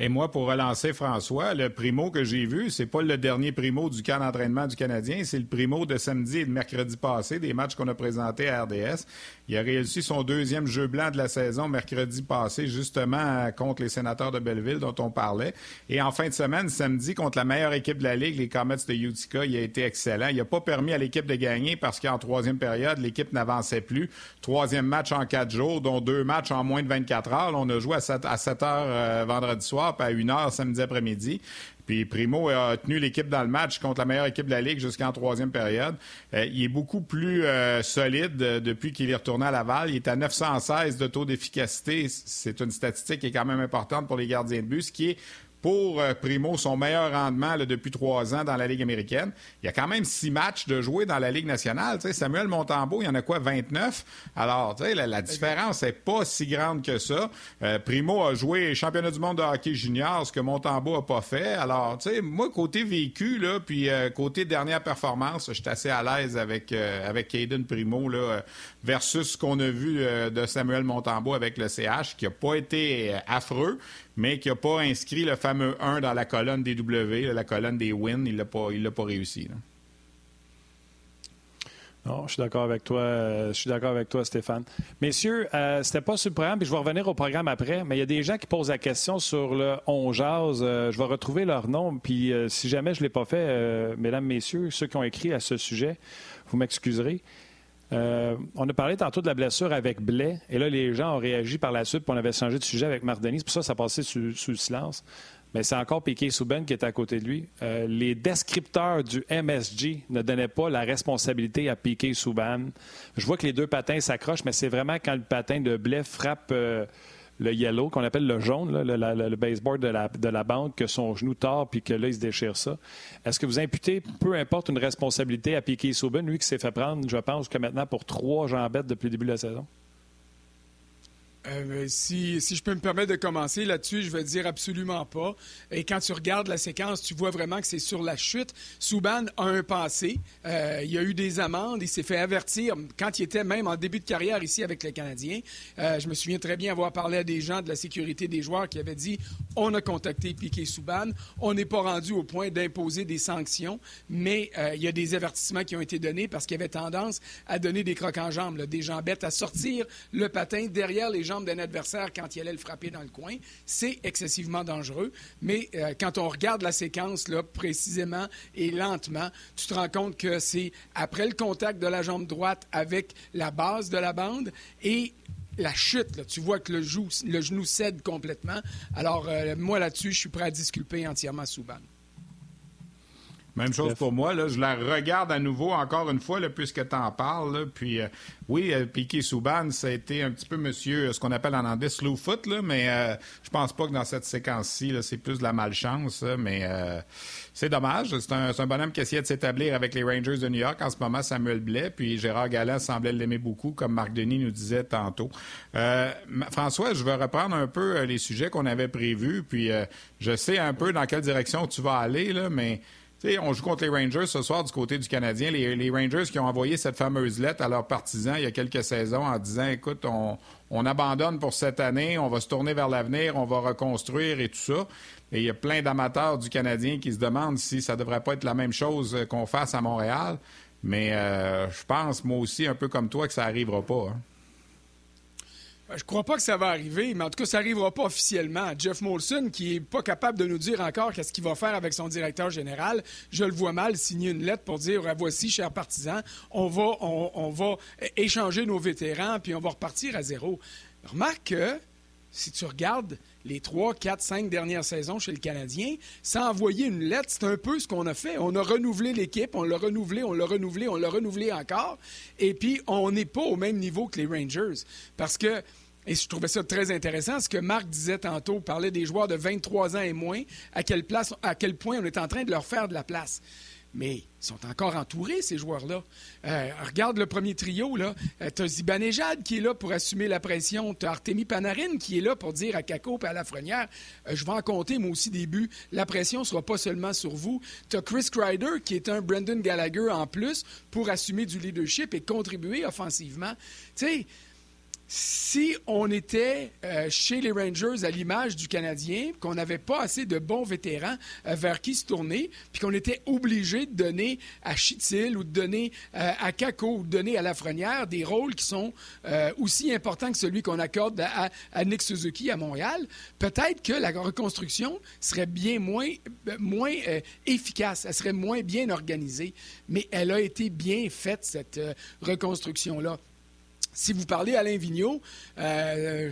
S1: Et moi, pour relancer François, le primo que j'ai vu, c'est pas le dernier primo du camp d'entraînement du Canadien, c'est le primo de samedi et de mercredi passé, des matchs qu'on a présentés à RDS. Il a réussi son deuxième jeu blanc de la saison mercredi passé, justement contre les sénateurs de Belleville dont on parlait. Et en fin de semaine, samedi, contre la meilleure équipe de la Ligue, les Comets de Utica, il a été excellent. Il n'a pas permis à l'équipe de gagner parce qu'en troisième période, l'équipe n'avançait plus. Troisième match en quatre jours, dont deux matchs en moins de 24 heures. on a joué à 7, heures euh, vendredi soir, à 1 heure samedi après-midi. Puis Primo a tenu l'équipe dans le match contre la meilleure équipe de la Ligue jusqu'en troisième période. Euh, il est beaucoup plus euh, solide euh, depuis qu'il est retourné à Laval. Il est à 916 de taux d'efficacité. C'est une statistique qui est quand même importante pour les gardiens de but, ce qui pour euh, Primo son meilleur rendement depuis trois ans dans la Ligue américaine. Il y a quand même six matchs de jouer dans la Ligue nationale. Samuel Montembeau, il y en a quoi, 29? Alors, la, la différence n'est pas si grande que ça. Euh, Primo a joué championnat du monde de hockey junior, ce que Montembeau n'a pas fait. Alors, moi, côté vécu, là, puis euh, côté dernière performance, je suis assez à l'aise avec, avec Caden Primo là, versus ce qu'on a vu de Samuel Montembeau avec le CH, qui n'a pas été affreux, mais qui n'a pas inscrit le fameux 1 dans la colonne des W, la colonne des wins. Il ne l'a pas réussi.
S2: Non, je suis d'accord avec toi. Euh, je suis avec toi, Stéphane. Messieurs, euh, c'était pas sur le programme, puis je vais revenir au programme après, mais il y a des gens qui posent la question sur le On jase. Euh, je vais retrouver leur nom, puis si jamais je ne l'ai pas fait, mesdames, messieurs, ceux qui ont écrit à ce sujet, vous m'excuserez. Euh, on a parlé tantôt de la blessure avec Blais, et là, les gens ont réagi par la suite, puis on avait changé de sujet avec Marc Denis. Pour ça, ça passait sous, sous le silence. Mais c'est encore Piquet Souben qui est à côté de lui. Euh, les descripteurs du MSG ne donnaient pas la responsabilité à Piquet Souban. Je vois que les deux patins s'accrochent, mais c'est vraiment quand le patin de Blais frappe euh, le yellow, qu'on appelle le jaune, le, baseboard de la, de la bande, que son genou tord puis que là, il se déchire ça. Est-ce que vous imputez, peu importe, une responsabilité à Piquet Souben, lui qui s'est fait prendre, je pense que maintenant, pour trois jambettes depuis le début de la saison?
S8: Euh, si, si, je peux me permettre de commencer là-dessus, je vais dire absolument pas. Et quand tu regardes la séquence, tu vois vraiment que c'est sur la chute. Souban a un passé. Euh, il a eu des amendes. Il s'est fait avertir quand il était même en début de carrière ici avec les Canadiens. Euh, je me souviens très bien avoir parlé à des gens de la sécurité des joueurs qui avaient dit on a contacté Piquet Souban. On n'est pas rendu au point d'imposer des sanctions, mais il y a des avertissements qui ont été donnés parce qu'il avait tendance à donner des crocs en jambes, des jambettes, à sortir le patin derrière les d'un adversaire quand il allait le frapper dans le coin. C'est excessivement dangereux. Mais euh, quand on regarde la séquence là, précisément et lentement, tu te rends compte que c'est après le contact de la jambe droite avec la base de la bande et la chute, tu vois que le, genou cède complètement. Alors, euh, moi, là-dessus, je suis prêt à disculper entièrement Souban.
S1: Même chose pour moi. Là, je la regarde à nouveau encore une fois, là, puisque tu en parles. Puis, euh, oui, euh, Piqué Souban, ça a été un petit peu monsieur, ce qu'on appelle en anglais slow foot, là, mais euh, je pense pas que dans cette séquence-ci, c'est plus de la malchance. mais c'est dommage. C'est un, un, bonhomme qui essayait de s'établir avec les Rangers de New York. En ce moment, Samuel Blais. Puis Gérard Galland semblait l'aimer beaucoup, comme Marc Denis nous disait tantôt. François, je vais reprendre un peu les sujets qu'on avait prévus. Puis je sais un peu dans quelle direction tu vas aller, là, mais on joue contre les Rangers ce soir du côté du Canadien. Les, Rangers qui ont envoyé cette fameuse lettre à leurs partisans il y a quelques saisons en disant écoute, on, abandonne pour cette année, on va se tourner vers l'avenir, on va reconstruire et tout ça. Et il y a plein d'amateurs du Canadien qui se demandent si ça ne devrait pas être la même chose qu'on fasse à Montréal. Mais euh, je pense, moi aussi, un peu comme toi, que ça n'arrivera pas. Hein.
S8: Je crois pas que ça va arriver, mais en tout cas, ça n'arrivera pas officiellement. Jeff Molson, qui est pas capable de nous dire encore qu'est-ce qu'il va faire avec son directeur général, je le vois mal signer une lettre pour dire voici, chers partisans, on va, on, va échanger nos vétérans, puis on va repartir à zéro. Remarque que si tu regardes les trois, quatre, cinq dernières saisons chez le Canadien, sans envoyer une lettre, c'est un peu ce qu'on a fait. On a renouvelé l'équipe, on l'a renouvelé, on l'a renouvelé, on l'a renouvelé encore, et puis on n'est pas au même niveau que les Rangers. Parce que et je trouvais ça très intéressant, ce que Marc disait tantôt, parlait des joueurs de 23 ans et moins, à quelle, place, à quel point on est en train de leur faire de la place. Mais ils sont encore entourés, ces joueurs-là. Euh, regarde le premier trio, là. Euh, tu as Zibanejad qui est là pour assumer la pression. Tu as Artemi Panarin qui est là pour dire à Kako et à Lafrenière euh, Je vais en compter, moi aussi, des buts. La pression ne sera pas seulement sur vous. Tu as Chris Kreider qui est un Brendan Gallagher en plus pour assumer du leadership et contribuer offensivement. Tu si on était euh, chez les Rangers à l'image du Canadien, qu'on n'avait pas assez de bons vétérans euh, vers qui se tourner, puis qu'on était obligé de donner à Chitil ou de donner euh, à Kako ou de donner à Lafrenière des rôles qui sont aussi importants que celui qu'on accorde à, Nick Suzuki à Montréal, peut-être que la reconstruction serait bien moins, moins efficace, elle serait moins bien organisée. Mais elle a été bien faite, cette reconstruction-là. Si vous parlez à Alain Vigneault, euh,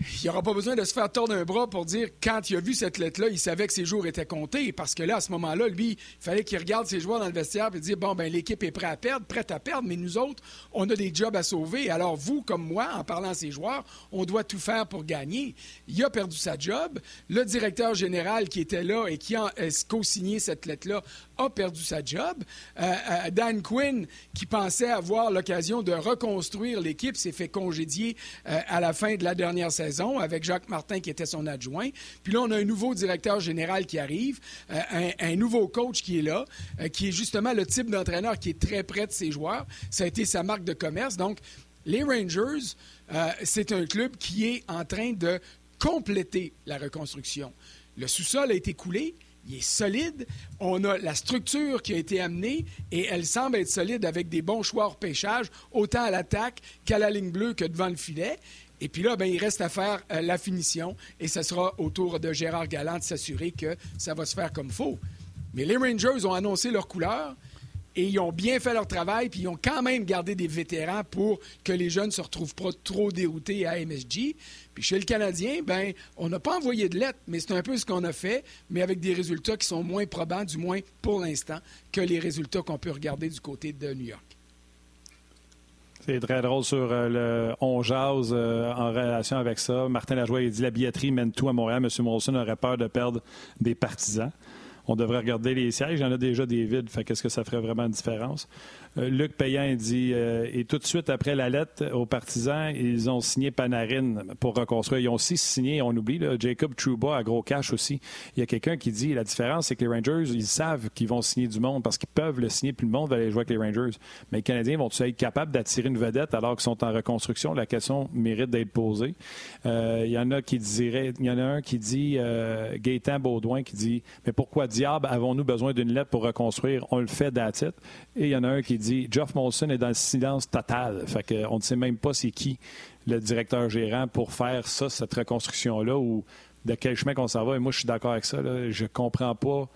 S8: il n'y aura pas besoin de se faire tordre un bras pour dire quand il a vu cette lettre-là, il savait que ses jours étaient comptés. Parce que là, à ce moment-là, lui, il fallait qu'il regarde ses joueurs dans le vestiaire et dire bon, ben l'équipe est prête à perdre, prête à perdre, mais nous autres, on a des jobs à sauver. Alors, vous, comme moi, en parlant à ses joueurs, on doit tout faire pour gagner. Il a perdu sa job. Le directeur général qui était là et qui a euh, co-signé cette lettre-là a perdu sa job. Euh, euh, Dan Quinn, qui pensait avoir l'occasion de reconstruire l'équipe, s'est fait congédier à la fin de la dernière saison avec Jacques Martin qui était son adjoint. Puis là, on a un nouveau directeur général qui arrive, euh, un, nouveau coach qui est là, euh, qui est justement le type d'entraîneur qui est très près de ses joueurs. Ça a été sa marque de commerce. Donc, les Rangers, euh, c'est un club qui est en train de compléter la reconstruction. Le sous-sol a été coulé, il est solide. On a la structure qui a été amenée et elle semble être solide avec des bons choix hors pêchage, autant à l'attaque qu'à la ligne bleue que devant le filet. Et puis là, ben, il reste à faire euh, la finition et ce sera au tour de Gérard Galland de s'assurer que ça va se faire comme faut. Mais les Rangers ont annoncé leur couleur et ils ont bien fait leur travail, puis ils ont quand même gardé des vétérans pour que les jeunes ne se retrouvent pas trop déroutés à MSG. Chez le Canadien, ben, on n'a pas envoyé de lettres, mais c'est un peu ce qu'on a fait, mais avec des résultats qui sont moins probants, du moins pour l'instant, que les résultats qu'on peut regarder du côté de New York.
S2: C'est très drôle sur euh, le On jase euh, en relation avec ça. Martin Lajoie il dit la billetterie mène tout à Montréal. M. Molson aurait peur de perdre des partisans. On devrait regarder les sièges. Il y en a déjà des vides. Fait qu'est-ce que ça ferait vraiment une différence? Euh, Luc Payan dit euh, Et tout de suite après la lettre aux partisans, ils ont signé Panarin pour reconstruire. Ils ont aussi signé, on oublie, Jacob Trouba à gros cash aussi. Il y a quelqu'un qui dit La différence, c'est que les Rangers, ils savent qu'ils vont signer du monde parce qu'ils peuvent le signer, puis le monde va aller jouer avec les Rangers. Mais les Canadiens vont-ils être capables d'attirer une vedette alors qu'ils sont en reconstruction? La question mérite d'être posée. Euh, il y en a qui diraient il a un qui dit Gaétan Baudouin qui dit Mais pourquoi diable avons-nous besoin d'une lettre pour reconstruire? On le fait d'attitude. Et il y en a un qui dit Geoff Molson est dans le silence total. Fait qu'on ne sait même pas c'est qui le directeur gérant pour faire ça, cette reconstruction-là, ou de quel chemin qu'on s'en va. Et moi, je suis d'accord avec ça. Je ne comprends pas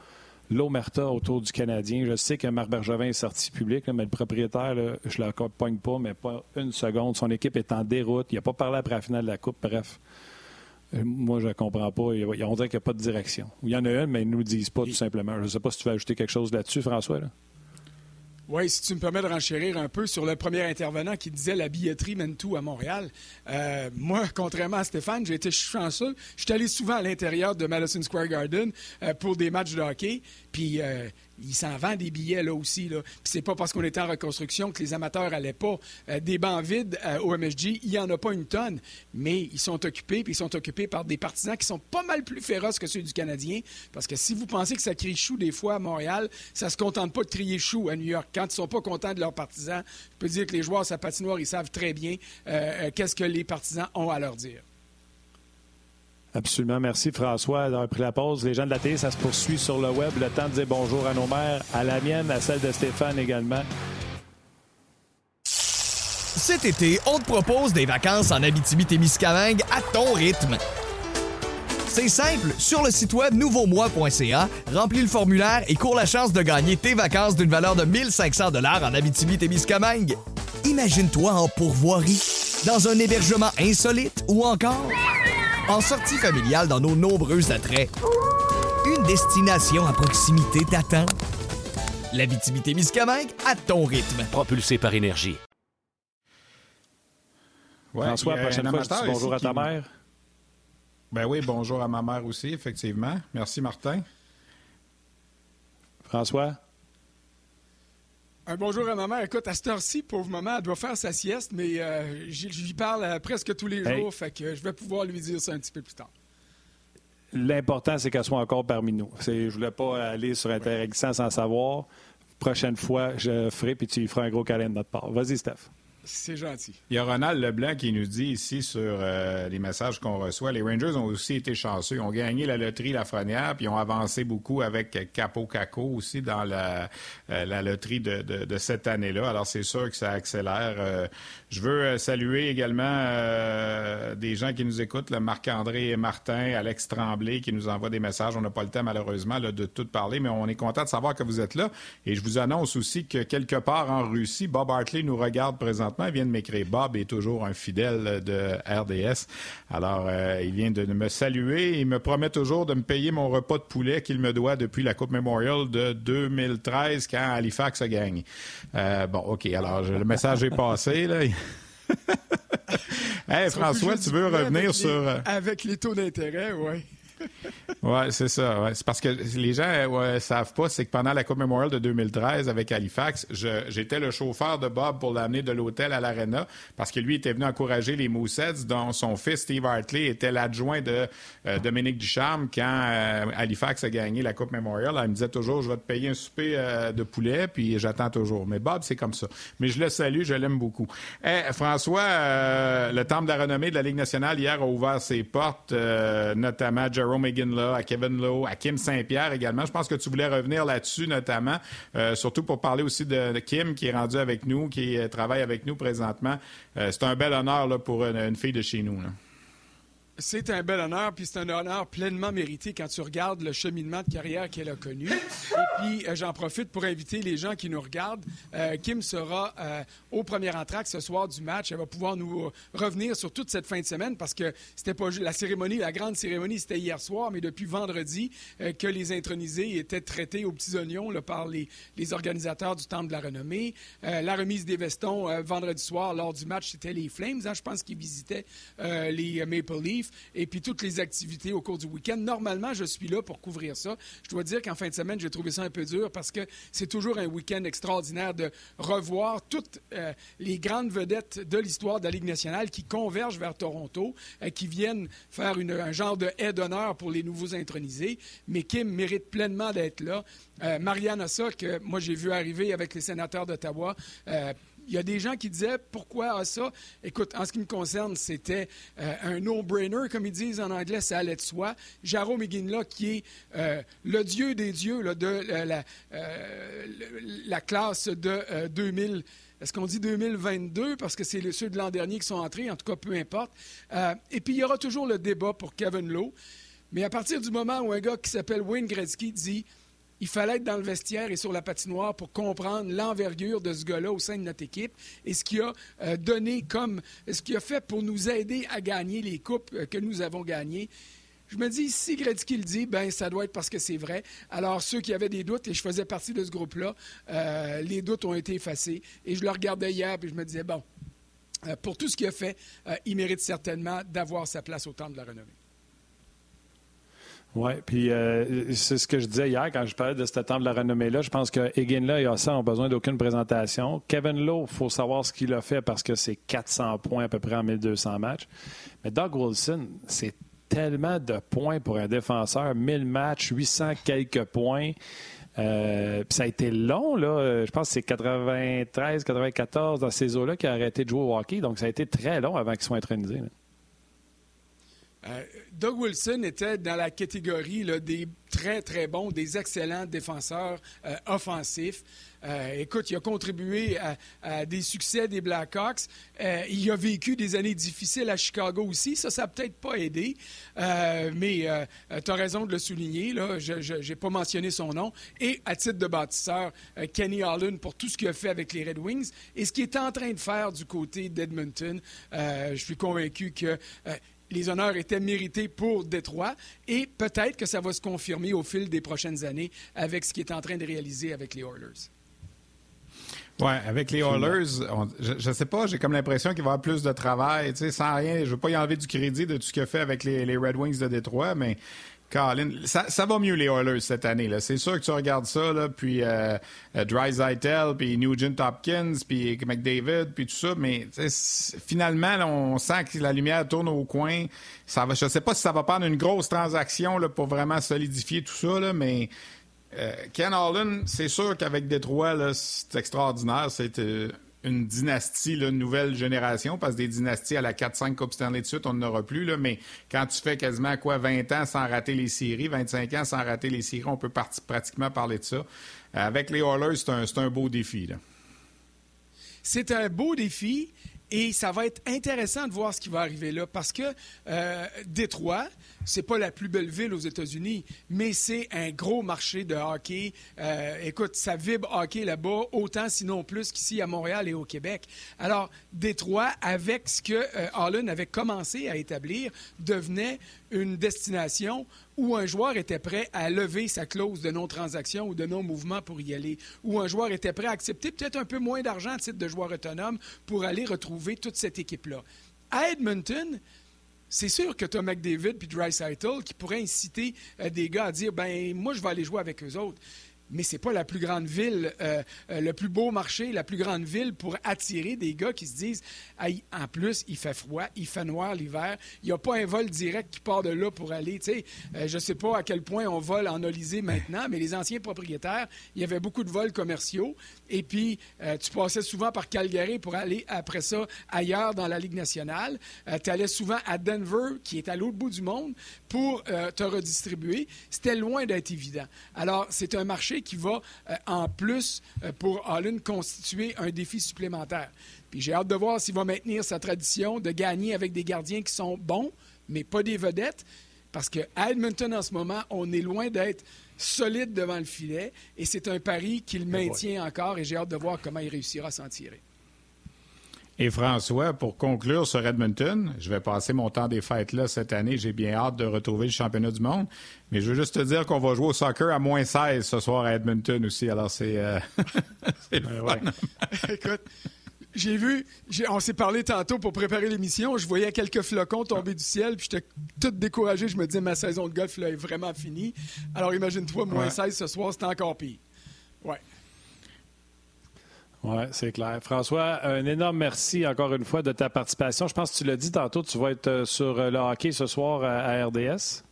S2: l'omerta autour du Canadien. Je sais que Marc Bergevin est sorti public, mais le propriétaire, je ne l'accompagne pas, mais pas une seconde. Son équipe est en déroute. Il n'a pas parlé après la finale de la Coupe. Bref. Moi, je ne comprends pas. On dirait qu'il n'y a pas de direction. Il y en a une, mais ils ne nous disent pas, tout simplement. Je ne sais pas si tu veux ajouter quelque chose là-dessus, François.
S8: Oui, si tu me permets de renchérir un peu sur le premier intervenant qui disait la billetterie mène tout à Montréal. Euh, moi, contrairement à Stéphane, j'ai été chanceux. Je suis allé souvent à l'intérieur de Madison Square Garden euh, pour des matchs de hockey. Puis il s'en vend des billets là aussi. Là. Puis c'est pas parce qu'on était en reconstruction que les amateurs allaient pas. Euh, des bancs vides euh, au MSG, il y en a pas une tonne, mais ils sont occupés, puis ils sont occupés par des partisans qui sont pas mal plus féroces que ceux du Canadien. Parce que si vous pensez que ça crie chou des fois à Montréal, ça se contente pas de crier chou à New York. Quand ils sont pas contents de leurs partisans, je peux dire que les joueurs à sa patinoire, ils savent très bien euh, qu'est-ce que les partisans ont à leur dire.
S2: Absolument. Merci, François, d'avoir pris la pause. Les gens de la télé, ça se poursuit sur le web. Le temps de dire bonjour à nos mères, à la mienne, à celle de Stéphane également.
S9: Cet été, on te propose des vacances en Abitibi-Témiscamingue à ton rythme. C'est simple, sur le site web nouveaumois.ca, remplis le formulaire et cours la chance de gagner tes vacances d'une valeur de 1500 dollars en Abitibi-Témiscamingue. Imagine-toi en pourvoirie, dans un hébergement insolite ou encore en sortie familiale dans nos nombreux attraits. Une destination à proximité t'attend. La Miscamingue à ton rythme.
S10: Propulsé par énergie.
S2: François, prochaine fois, bonjour à ta mère?
S1: Ben oui, bonjour à ma mère aussi, effectivement. Merci, Martin.
S2: François?
S8: Un bonjour à maman. Écoute, à cette heure-ci, pauvre maman, elle doit faire sa sieste, mais euh, j'y parle euh, presque tous les jours, fait que je vais pouvoir lui dire ça un petit peu plus tard.
S2: L'important, c'est qu'elle soit encore parmi nous. Je voulais pas aller sur Interexant sans savoir. Prochaine fois, je ferai, puis tu lui feras un gros câlin de notre part. Vas-y, Steph.
S8: C'est gentil.
S1: Il y a Ronald Leblanc qui nous dit ici sur euh, les messages qu'on reçoit, les Rangers ont aussi été chanceux. Ils ont gagné la loterie Lafrenière, puis ils ont avancé beaucoup avec Capo Caco aussi dans la, euh, la loterie de, de, cette année-là. Alors c'est sûr que ça accélère. Euh, je veux saluer également des gens qui nous écoutent, le Marc-André Martin, Alex Tremblay qui nous envoient des messages. On n'a pas le temps malheureusement de tout parler, mais on est content de savoir que vous êtes là. Et je vous annonce aussi que quelque part en Russie, Bob Hartley nous regarde présentement il vient de m'écrire. Bob est toujours un fidèle de RDS. Alors, euh, il vient de me saluer. Il me promet toujours de me payer mon repas de poulet qu'il me doit depuis la Coupe Memorial de 2013 quand Halifax a gagné. Euh, bon, OK. Alors, le message est passé. Là. hey, François, tu veux revenir sur... Euh,
S8: avec les taux d'intérêt, oui.
S1: Oui, c'est ça. C'est parce que les gens ne savent pas, c'est que pendant la Coupe Memorial de 2013 avec Halifax, j'étais le chauffeur de Bob pour l'amener de l'hôtel à l'Arena parce que lui était venu encourager les Moussets, dont son fils Steve Hartley était l'adjoint de euh, Dominique Ducharme quand euh, Halifax a gagné la Coupe Memorial. il me disait toujours, je vais te payer un souper euh, de poulet, puis j'attends toujours. Mais Bob, c'est comme ça. Mais je le salue, je l'aime beaucoup. Eh, François, le Temple de la renommée de la Ligue nationale hier a ouvert ses portes, notamment À Kevin Lowe, à Kim Saint-Pierre également. Je pense que tu voulais revenir là-dessus notamment, euh, surtout pour parler aussi de, Kim qui est rendu avec nous, qui travaille avec nous présentement. Euh, c'est un bel honneur pour une, fille de chez nous.
S8: C'est un bel honneur, puis c'est un honneur pleinement mérité quand tu regardes le cheminement de carrière qu'elle a connu. Et puis, euh, j'en profite pour inviter les gens qui nous regardent. Euh, Kim sera euh, au premier entraque ce soir du match. Elle va pouvoir nous revenir sur toute cette fin de semaine parce que c'était pas la cérémonie, la grande cérémonie, c'était hier soir, mais depuis vendredi que les intronisés étaient traités aux petits oignons par les, organisateurs du Temple de la Renommée. la remise des vestons vendredi soir lors du match, c'était les Flames. Hein, je pense qu'ils visitaient les Maple Leafs et puis toutes les activités au cours du week-end. Normalement, je suis là pour couvrir ça. Je dois dire qu'en fin de semaine, j'ai trouvé ça un peu dur parce que c'est toujours un week-end extraordinaire de revoir toutes euh, les grandes vedettes de l'histoire de la Ligue nationale qui convergent vers Toronto, euh, qui viennent faire un genre de haie d'honneur pour les nouveaux intronisés. Mais Kim mérite pleinement d'être là. Euh, Marianne Ossa, que moi j'ai vu arriver avec les sénateurs d'Ottawa, il y a des gens qui disaient pourquoi ça? Écoute, en ce qui me concerne, c'était euh, un no-brainer, comme ils disent en anglais, ça allait de soi. Jaro McGinley, qui est euh, le dieu des dieux de euh, la, classe de 2000. Est-ce qu'on dit 2022 parce que c'est ceux de l'an dernier qui sont entrés? En tout cas, peu importe. et puis, il y aura toujours le débat pour Kevin Lowe. Mais à partir du moment où un gars qui s'appelle Wayne Gretzky dit il fallait être dans le vestiaire et sur la patinoire pour comprendre l'envergure de ce gars-là au sein de notre équipe et ce qu'il a euh, donné comme, ce qu'il a fait pour nous aider à gagner les coupes euh, que nous avons gagnées. Je me dis, si Gretzky le dit, ben ça doit être parce que c'est vrai. Alors, ceux qui avaient des doutes, et je faisais partie de ce groupe-là, euh, les doutes ont été effacés. Et je le regardais hier, puis je me disais, bon, pour tout ce qu'il a fait, il mérite certainement d'avoir sa place au temps de la renommée.
S2: Oui, puis euh, c'est ce que je disais hier quand je parlais de ce temps de la renommée-là. Je pense que Higgin et Ossan n'ont besoin d'aucune présentation. Kevin Lowe, il faut savoir ce qu'il a fait parce que c'est 400 points à peu près en 1200 matchs. Mais Doug Wilson, c'est tellement de points pour un défenseur. 1000 matchs, 800 quelques points. Euh, ça a été long, là. Je pense que c'est 93, 94 dans ces eaux-là qu'il a arrêté de jouer au hockey. Donc ça a été très long avant qu'il soit intronisé.
S8: Euh, Doug Wilson était dans la catégorie des très, très bons, des excellents défenseurs euh, offensifs. Euh, écoute, il a contribué à, des succès des Blackhawks. il a vécu des années difficiles à Chicago aussi. Ça, ça n'a peut-être pas aidé. mais tu as raison de le souligner. Là. Je n'ai pas mentionné son nom. Et à titre de bâtisseur, Kenny Holland pour tout ce qu'il a fait avec les Red Wings et ce qu'il est en train de faire du côté d'Edmonton. je suis convaincu que les honneurs étaient mérités pour Détroit et peut-être que ça va se confirmer au fil des prochaines années avec ce qu'il est en train de réaliser avec les Oilers.
S1: Oui, avec les Oilers, je ne sais pas, j'ai comme l'impression qu'il va y avoir plus de travail, sans rien. Je ne veux pas y enlever du crédit de tout ce qu'il a fait avec les, les Red Wings de Détroit, mais Colin, ça, va mieux les Oilers cette année. C'est sûr que tu regardes ça, là, puis euh, euh puis Nugent Hopkins, puis McDavid, puis tout ça, mais finalement, on sent que la lumière tourne au coin. Ça va, je ne sais pas si ça va prendre une grosse transaction là, pour vraiment solidifier tout ça, là, mais euh, Ken Holland, c'est sûr qu'avec Détroit, c'est extraordinaire. C'est euh, une dynastie, une nouvelle génération, parce que des dynasties à la 4-5 Coupe Stanley de suite, on n'en aura plus. Là, mais quand tu fais quasiment quoi 20 ans sans rater les séries, 25 ans sans rater les séries, on peut pratiquement parler de ça. Avec les Oilers, c'est un, un, beau défi.
S8: C'est un beau défi. Et ça va être intéressant de voir ce qui va arriver là parce que euh, Détroit, c'est pas la plus belle ville aux États-Unis, mais c'est un gros marché de hockey. Euh, écoute, ça vibre hockey là-bas, autant sinon plus qu'ici à Montréal et au Québec. Alors, Détroit, avec ce que euh, avait commencé à établir, devenait une destination où un joueur était prêt à lever sa clause de non-transaction ou de non-mouvement pour y aller, où un joueur était prêt à accepter peut-être un peu moins d'argent à titre de joueur autonome pour aller retrouver toute cette équipe-là. À Edmonton, c'est sûr que tu as McDavid puis Dreisaitl qui pourraient inciter euh, des gars à dire ben moi je vais aller jouer avec eux autres mais c'est pas la plus grande ville, euh, euh, le plus beau marché, la plus grande ville pour attirer des gars qui se disent en plus, il fait froid, il fait noir l'hiver, il n'y a pas un vol direct qui part de là pour aller. Tu sais, euh, je sais pas à quel point on vole en Olysée maintenant, mais les anciens propriétaires, il y avait beaucoup de vols commerciaux. Et puis, tu passais souvent par Calgary pour aller après ça ailleurs dans la Ligue nationale. tu allais souvent à Denver, qui est à l'autre bout du monde, pour te redistribuer. C'était loin d'être évident. Alors, c'est un marché qui va, euh, en plus, euh, pour Holland, constituer un défi supplémentaire. Puis j'ai hâte de voir s'il va maintenir sa tradition de gagner avec des gardiens qui sont bons, mais pas des vedettes. Parce qu'à Edmonton, en ce moment, on est loin d'être solide devant le filet. Et c'est un pari qu'il maintient encore. Et j'ai hâte de voir comment il réussira à s'en tirer.
S1: Et François, pour conclure sur Edmonton, je vais passer mon temps des fêtes là cette année. J'ai bien hâte de retrouver le championnat du monde. Mais je veux juste te dire qu'on va jouer au soccer à moins 16 ce soir à Edmonton aussi. Alors c'est. Euh...
S8: Écoute. J'ai vu, on s'est parlé tantôt pour préparer l'émission. Je voyais quelques flocons tomber du ciel, puis j'étais tout découragé. Je me disais, ma saison de golf là, est vraiment finie. Alors imagine-toi, moins 16 ce soir, c'est encore pire.
S2: Oui, c'est clair. François, un énorme merci encore une fois de ta participation. Je pense que tu l'as dit tantôt, tu vas être euh, sur euh, le hockey ce soir à RDS.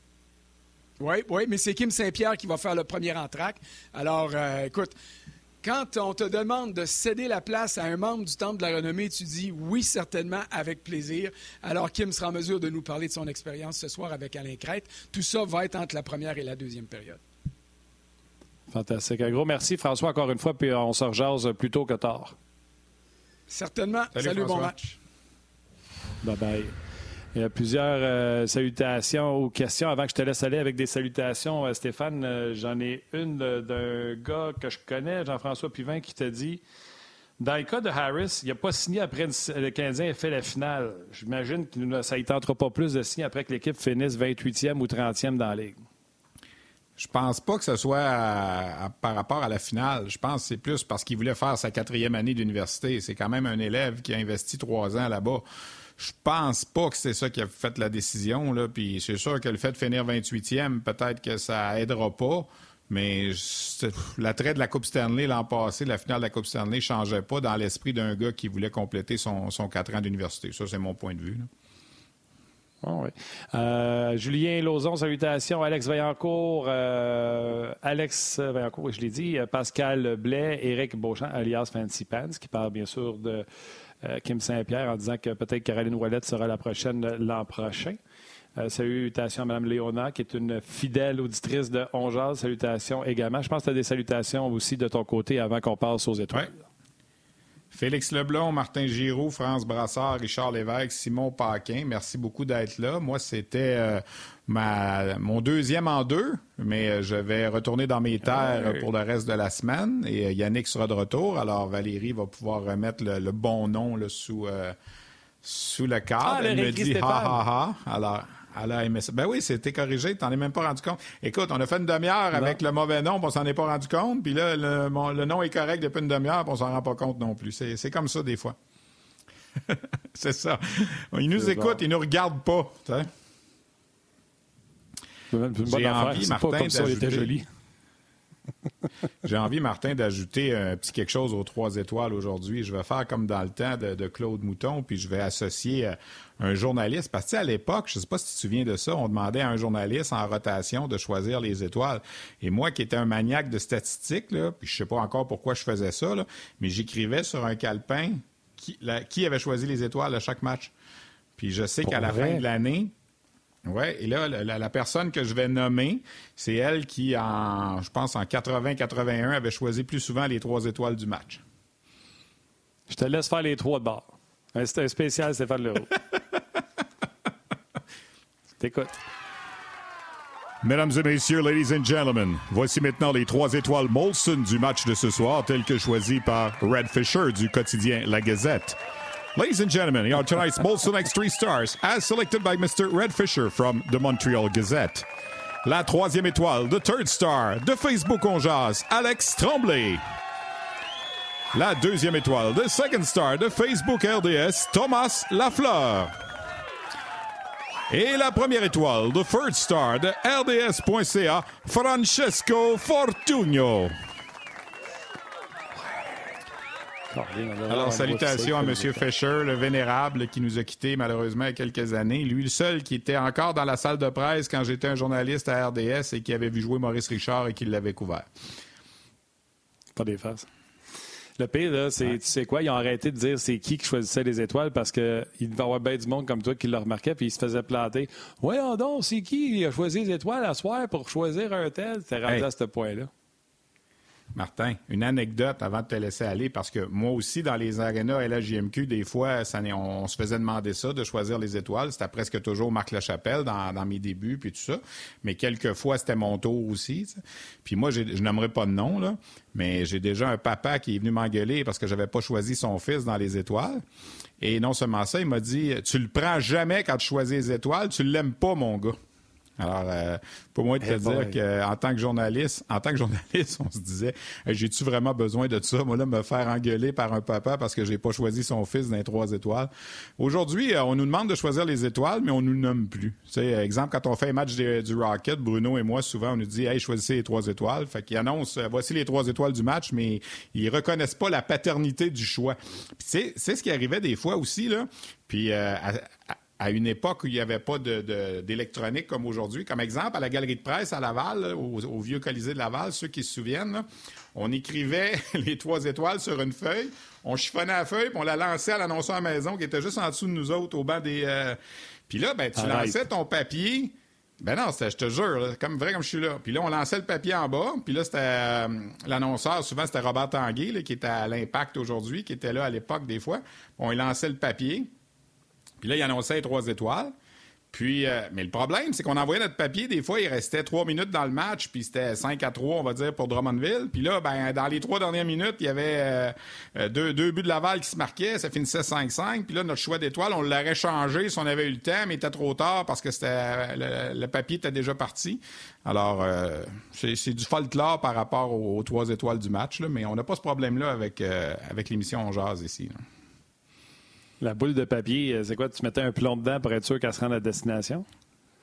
S8: Oui, oui, mais c'est Kim Saint-Pierre qui va faire le premier entraque. Alors, euh, écoute, quand on te demande de céder la place à un membre du Temple de la Renommée, tu dis oui, certainement, avec plaisir. Alors, Kim sera en mesure de nous parler de son expérience ce soir avec Alain Crête. Tout ça va être entre la première et la deuxième période.
S2: Fantastique. Un gros merci, François, encore une fois, puis on se rejase plus tôt que tard.
S8: Certainement. Salut, bon match.
S2: Bye bye. Il y a plusieurs euh, salutations ou questions. Avant que je te laisse aller avec des salutations, euh, Stéphane, euh, j'en ai une d'un gars que je connais, Jean-François Pivin, qui t'a dit dans le cas de Harris, il n'a pas signé après le Canadien ait fait la finale. J'imagine que ça ne tentera pas plus de signer après que l'équipe finisse 28e ou 30e dans la Ligue.
S1: Je pense pas que ce soit par rapport à la finale. Je pense que c'est plus parce qu'il voulait faire sa quatrième année d'université. C'est quand même un élève qui a investi trois ans là-bas. Je pense pas que c'est ça qui a fait la décision. Puis c'est sûr que le fait de finir 28e, peut-être que ça aidera pas. Mais l'attrait de la Coupe Stanley l'an passé, la finale de la Coupe Stanley, changeait pas dans l'esprit d'un gars qui voulait compléter son, quatre ans d'université. Ça, c'est mon point de vue.
S2: Oh, euh, Julien Lauzon, salutations. Alex Vaillancourt, euh, Alex Vaillancourt, je l'ai dit, Pascal Blais, Éric Beauchamp, alias Fancy Pants, qui parle bien sûr de euh, Kim Saint-Pierre en disant que peut-être Caroline Ouellette sera la prochaine l'an prochain. Euh, salutations à Mme Léona, qui est une fidèle auditrice de Ongeal. Salutations également. Je pense que tu as des salutations aussi de ton côté avant qu'on passe aux étoiles.
S1: Félix Leblond, Martin Giroux, France Brassard, Richard Lévesque, Simon Paquin, merci beaucoup d'être là. Moi, c'était euh, mon deuxième en deux, mais euh, je vais retourner dans mes terres pour le reste de la semaine et Yannick sera de retour. Alors, Valérie va pouvoir remettre le, bon nom sous, sous le cadre.
S2: Ah, Elle me dit ha ha
S1: ha. Alors, elle a aimé ça. Ben oui, c'était corrigé, t'en es même pas rendu compte. Écoute, on a fait une demi-heure avec le mauvais nom, puis on s'en est pas rendu compte, puis là, le, nom est correct depuis une demi-heure, puis on s'en rend pas compte non plus. C'est comme ça des fois. c'est ça. Ils nous écoutent, ils nous regardent pas. J'ai envie, Martin, d'ajouter... J'ai envie, Martin, d'ajouter un petit quelque chose aux trois étoiles aujourd'hui. Je vais faire comme dans le temps de, Claude Mouton, puis je vais associer euh, un journaliste. Parce que à l'époque, je ne sais pas si tu te souviens de ça, on demandait à un journaliste en rotation de choisir les étoiles. Et moi, qui étais un maniaque de statistiques, là, puis je sais pas encore pourquoi je faisais ça, mais j'écrivais sur un calepin qui, qui avait choisi les étoiles à chaque match. Puis je sais qu'à la fin de l'année, oui, et là, la, personne que je vais nommer, c'est elle qui, en, je pense, en 80-81, avait choisi plus souvent les trois étoiles du match.
S2: Je te laisse faire les trois de bord. C'est un spécial Stéphane Leroux. T'écoutes.
S10: Mesdames et messieurs, ladies and gentlemen, voici maintenant les trois étoiles Molson du match de ce soir, telles que choisies par Red Fisher du quotidien La Gazette. Ladies and gentlemen, you are tonight's Molson X 3 stars, as selected by Mr. Red Fisher from the Montreal Gazette. La troisième étoile, the third star, de Facebook On Jazz, Alex Tremblay. La deuxième étoile, the second star, de Facebook RDS, Thomas Lafleur. Et la première étoile, the third star, de RDS.ca, Francesco Fortunio.
S1: Alors, salutations à M. Fisher, le vénérable qui nous a quittés malheureusement il y a quelques années. Lui, le seul qui était encore dans la salle de presse quand j'étais un journaliste à RDS et qui avait vu jouer Maurice Richard et qui l'avait couvert.
S2: Pas des faces. Le pire, là, c'est, tu sais quoi, ils ont arrêté de dire c'est qui qui choisissait les étoiles parce qu'il devait y avoir bien du monde comme toi qui le remarquait puis il se faisait planter. Voyons donc, c'est qui qui a choisi les étoiles à soir pour choisir un tel? T'es rendu à ce point-là.
S1: Martin, une anecdote avant de te laisser aller, parce que moi aussi, dans les arénas LHJMQ, des fois, on, se faisait demander ça, de choisir les étoiles. C'était presque toujours Marc Lachapelle dans, dans mes débuts, puis tout ça. Mais quelquefois, c'était mon tour aussi. Puis moi, je n'aimerais pas de nom, là, mais j'ai déjà un papa qui est venu m'engueuler parce que j'avais pas choisi son fils dans les étoiles. Et non seulement ça, il m'a dit, tu le prends jamais quand tu choisis les étoiles, tu l'aimes pas, mon gars. Alors, euh, pour moi, de te eh dire qu'en tant que journaliste, en tant que journaliste, on se disait, j'ai-tu vraiment besoin de ça? Moi, là, me faire engueuler par un papa parce que j'ai pas choisi son fils dans les trois étoiles. Aujourd'hui, euh, on nous demande de choisir les étoiles, mais on nous nomme plus. Tu sais, exemple, quand on fait un match du Rocket, Bruno et moi, souvent, on nous dit, hey, choisissez les trois étoiles. Fait qu'ils annoncent, euh, voici les trois étoiles du match, mais ils reconnaissent pas la paternité du choix. c'est ce qui arrivait des fois aussi, là. Puis, à une époque où il n'y avait pas d'électronique comme aujourd'hui. Comme exemple, à la galerie de presse à Laval, au, vieux Colisée de Laval, ceux qui se souviennent, on écrivait les trois étoiles sur une feuille, on chiffonnait la feuille, puis on la lançait à l'annonceur à la maison qui était juste en dessous de nous autres au banc des... Euh, puis là, ben, tu lançais ton papier... Ben non, je te jure, comme vrai comme je suis là. Puis là, on lançait le papier en bas. Puis là, c'était euh, l'annonceur, souvent c'était Robert Tanguay, qui était à l'Impact aujourd'hui, qui était là à l'époque des fois. On lançait le papier. Puis là, il annonçait trois étoiles. Puis, euh, mais le problème, c'est qu'on envoyait notre papier, des fois, il restait trois minutes dans le match, puis c'était 5 à 3, on va dire, pour Drummondville. Puis là, ben, dans les trois dernières minutes, il y avait euh, euh, deux, buts de Laval qui se marquaient, ça finissait 5-5. Puis là, notre choix d'étoile, on l'aurait changé si on avait eu le temps, mais il était trop tard parce que c'était le, papier était déjà parti. Alors, c'est du folklore par rapport aux, trois étoiles du match, mais on n'a pas ce problème-là avec, avec l'émission On Jazz ici.
S2: La boule de papier, euh, c'est quoi? Tu mettais un plomb dedans pour être sûr qu'elle se rende à destination?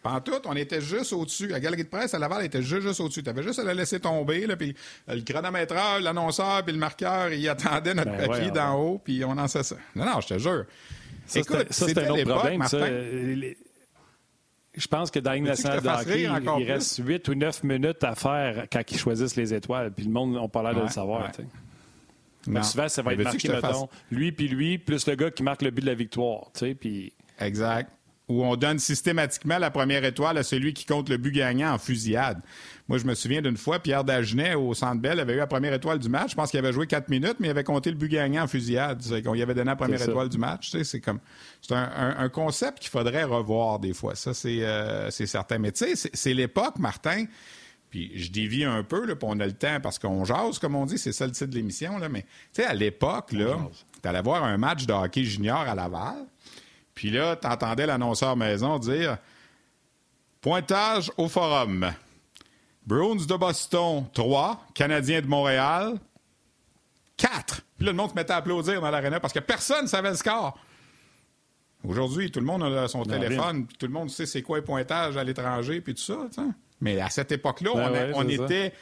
S1: En tout, on était juste au-dessus. La galerie de presse à Laval était juste, juste au-dessus. Tu avais juste à la laisser tomber, là, puis euh, le chronométreur, l'annonceur, puis le marqueur, ils attendaient notre ben papier d'en haut, puis on en sait ça. Non, non, je te jure.
S2: Ça, Écoute, c'est un autre problème, ça. Je pense que dans la nationale de hockey, il, reste 8 ou 9 minutes à faire quand ils choisissent les étoiles, puis le monde n'a pas l'air de le savoir. Mais souvent, ça va être marqué, mettons, lui puis lui, plus le gars qui marque le but de la victoire.
S1: Exact. Où on donne systématiquement la première étoile à celui qui compte le but gagnant en fusillade. Moi, je me souviens d'une fois, Pierre Dagenet, au Centre Bell, avait eu la première étoile du match. Je pense qu'il avait joué quatre minutes, mais il avait compté le but gagnant en fusillade. On y avait donné la première étoile du match. C'est comme... C'est un, concept qu'il faudrait revoir des fois. Ça, c'est euh, certain. Mais tu sais, c'est l'époque, Martin puis je dévie un peu, là, puis on a le temps parce qu'on jase, comme on dit, c'est ça le titre de l'émission. Là, mais tu sais, à l'époque, là, allais voir un match de hockey junior à Laval, puis là, tu entendais l'annonceur maison dire Pointage au forum. Bruins de Boston, 3. Canadiens de Montréal, 4. Puis là, le monde se mettait à applaudir dans l'aréna parce que personne ne savait le score. Aujourd'hui, tout le monde a son téléphone, tout le monde sait c'est quoi les pointages à l'étranger, puis tout ça. Mais à cette époque-là, ben on, était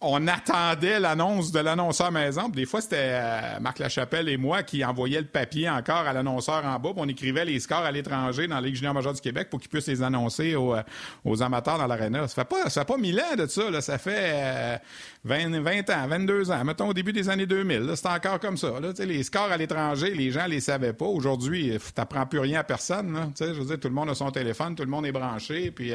S1: on attendait l'annonce de l'annonceur maison. des fois, c'était euh, Marc Lachapelle et moi qui envoyaient le papier encore à l'annonceur en bas. on écrivait les scores à l'étranger dans la Ligue junior majeure du Québec pour qu'ils puissent les annoncer aux, euh, amateurs dans l'aréna. Ça fait pas, ça fait pas mille ans de ça. Là. Ça fait 20, euh, 20, ans, 22 ans. Mettons au début des années 2000. C'était encore comme ça. Là. Les scores à l'étranger, les gens les savaient pas. Aujourd'hui, tu n'apprends plus rien à personne. Là. Je veux dire, tout le monde a son téléphone, tout le monde est branché. Puis,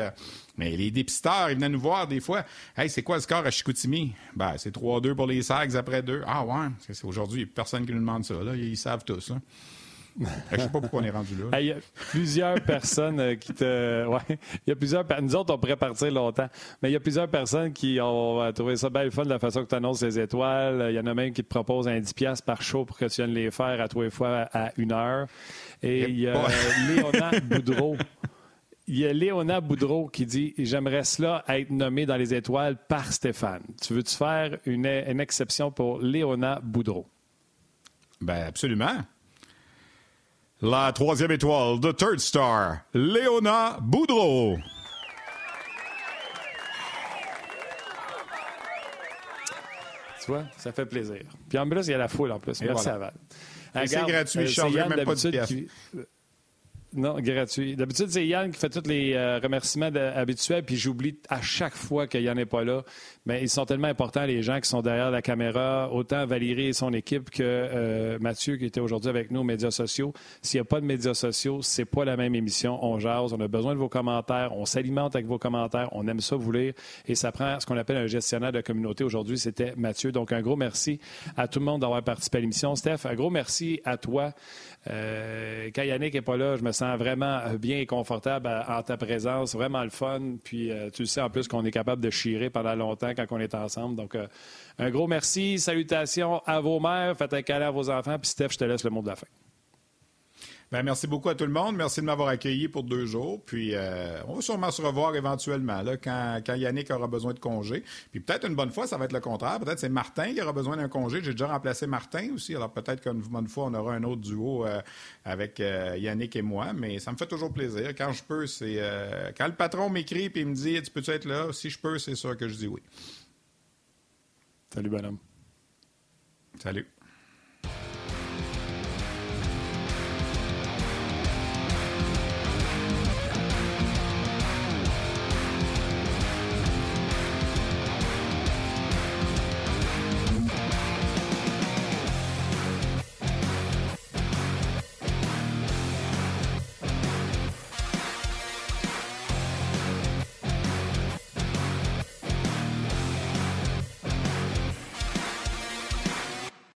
S1: mais les dépisteurs, ils venaient nous voir des fois. Hey, c'est quoi le score à Chicoutimi? Ben, c'est 3-2 pour les Sags après deux. Ah ouais, c'est aujourd'hui, il n'y a personne qui nous demande ça. Là. Ils savent tous. Là. Je ne sais pas pourquoi on est rendu là.
S2: Il y a plusieurs personnes euh, qui te. Ouais, il y a plusieurs. Nous autres, on pourrait partir longtemps. Mais il y a plusieurs personnes qui ont trouvé ça bien fun de la façon que tu annonces les étoiles. Il y en a même qui te proposent un 10$ par show pour que tu viennes les faire à et fois à une heure. Et il y a Léonard Boudreau il y a Léona Boudreau qui dit J'aimerais cela être nommé dans les étoiles par Stéphane. Tu veux-tu faire une, exception pour Léona Boudreau?
S1: Ben absolument. La troisième étoile, The Third Star, Léona Boudreau.
S2: Tu vois, ça fait plaisir. Puis en plus, il y a la foule en plus. Merci à Val.
S1: C'est gratuit, je euh, même pas de
S2: non, gratuit. D'habitude, c'est Yann qui fait tous les euh, remerciements habituels, puis j'oublie à chaque fois qu'il Yann n'est pas là. Mais ils sont tellement importants, les gens qui sont derrière la caméra, autant Valérie et son équipe que euh, Mathieu qui était aujourd'hui avec nous aux médias sociaux. S'il n'y a pas de médias sociaux, c'est pas la même émission. On jase, on a besoin de vos commentaires, on s'alimente avec vos commentaires, on aime ça vous lire, et ça prend ce qu'on appelle un gestionnaire de communauté. Aujourd'hui, c'était Mathieu. Donc, un gros merci à tout le monde d'avoir participé à l'émission. Steph, un gros merci à toi. Euh, quand Yannick n'est pas là, je me sens vraiment bien et confortable en ta présence. Vraiment le fun. Puis euh, tu sais en plus qu'on est capable de chirer pendant longtemps quand on est ensemble. Donc, euh, un gros merci. Salutations à vos mères. Faites un câlin à vos enfants. Puis Steph, je te laisse le mot de la fin.
S1: Ben, merci beaucoup à tout le monde. Merci de m'avoir accueilli pour deux jours. Puis, euh, on va sûrement se revoir éventuellement là, quand, quand, Yannick aura besoin de congé. Puis, peut-être une bonne fois, ça va être le contraire. Peut-être c'est Martin qui aura besoin d'un congé. J'ai déjà remplacé Martin aussi. Alors, peut-être qu'une bonne fois, on aura un autre duo euh, avec euh, Yannick et moi. Mais ça me fait toujours plaisir. Quand je peux, c'est. quand le patron m'écrit et me dit Tu peux-tu être là? Si je peux, c'est sûr que je dis oui.
S2: Salut, bonhomme.
S1: Salut.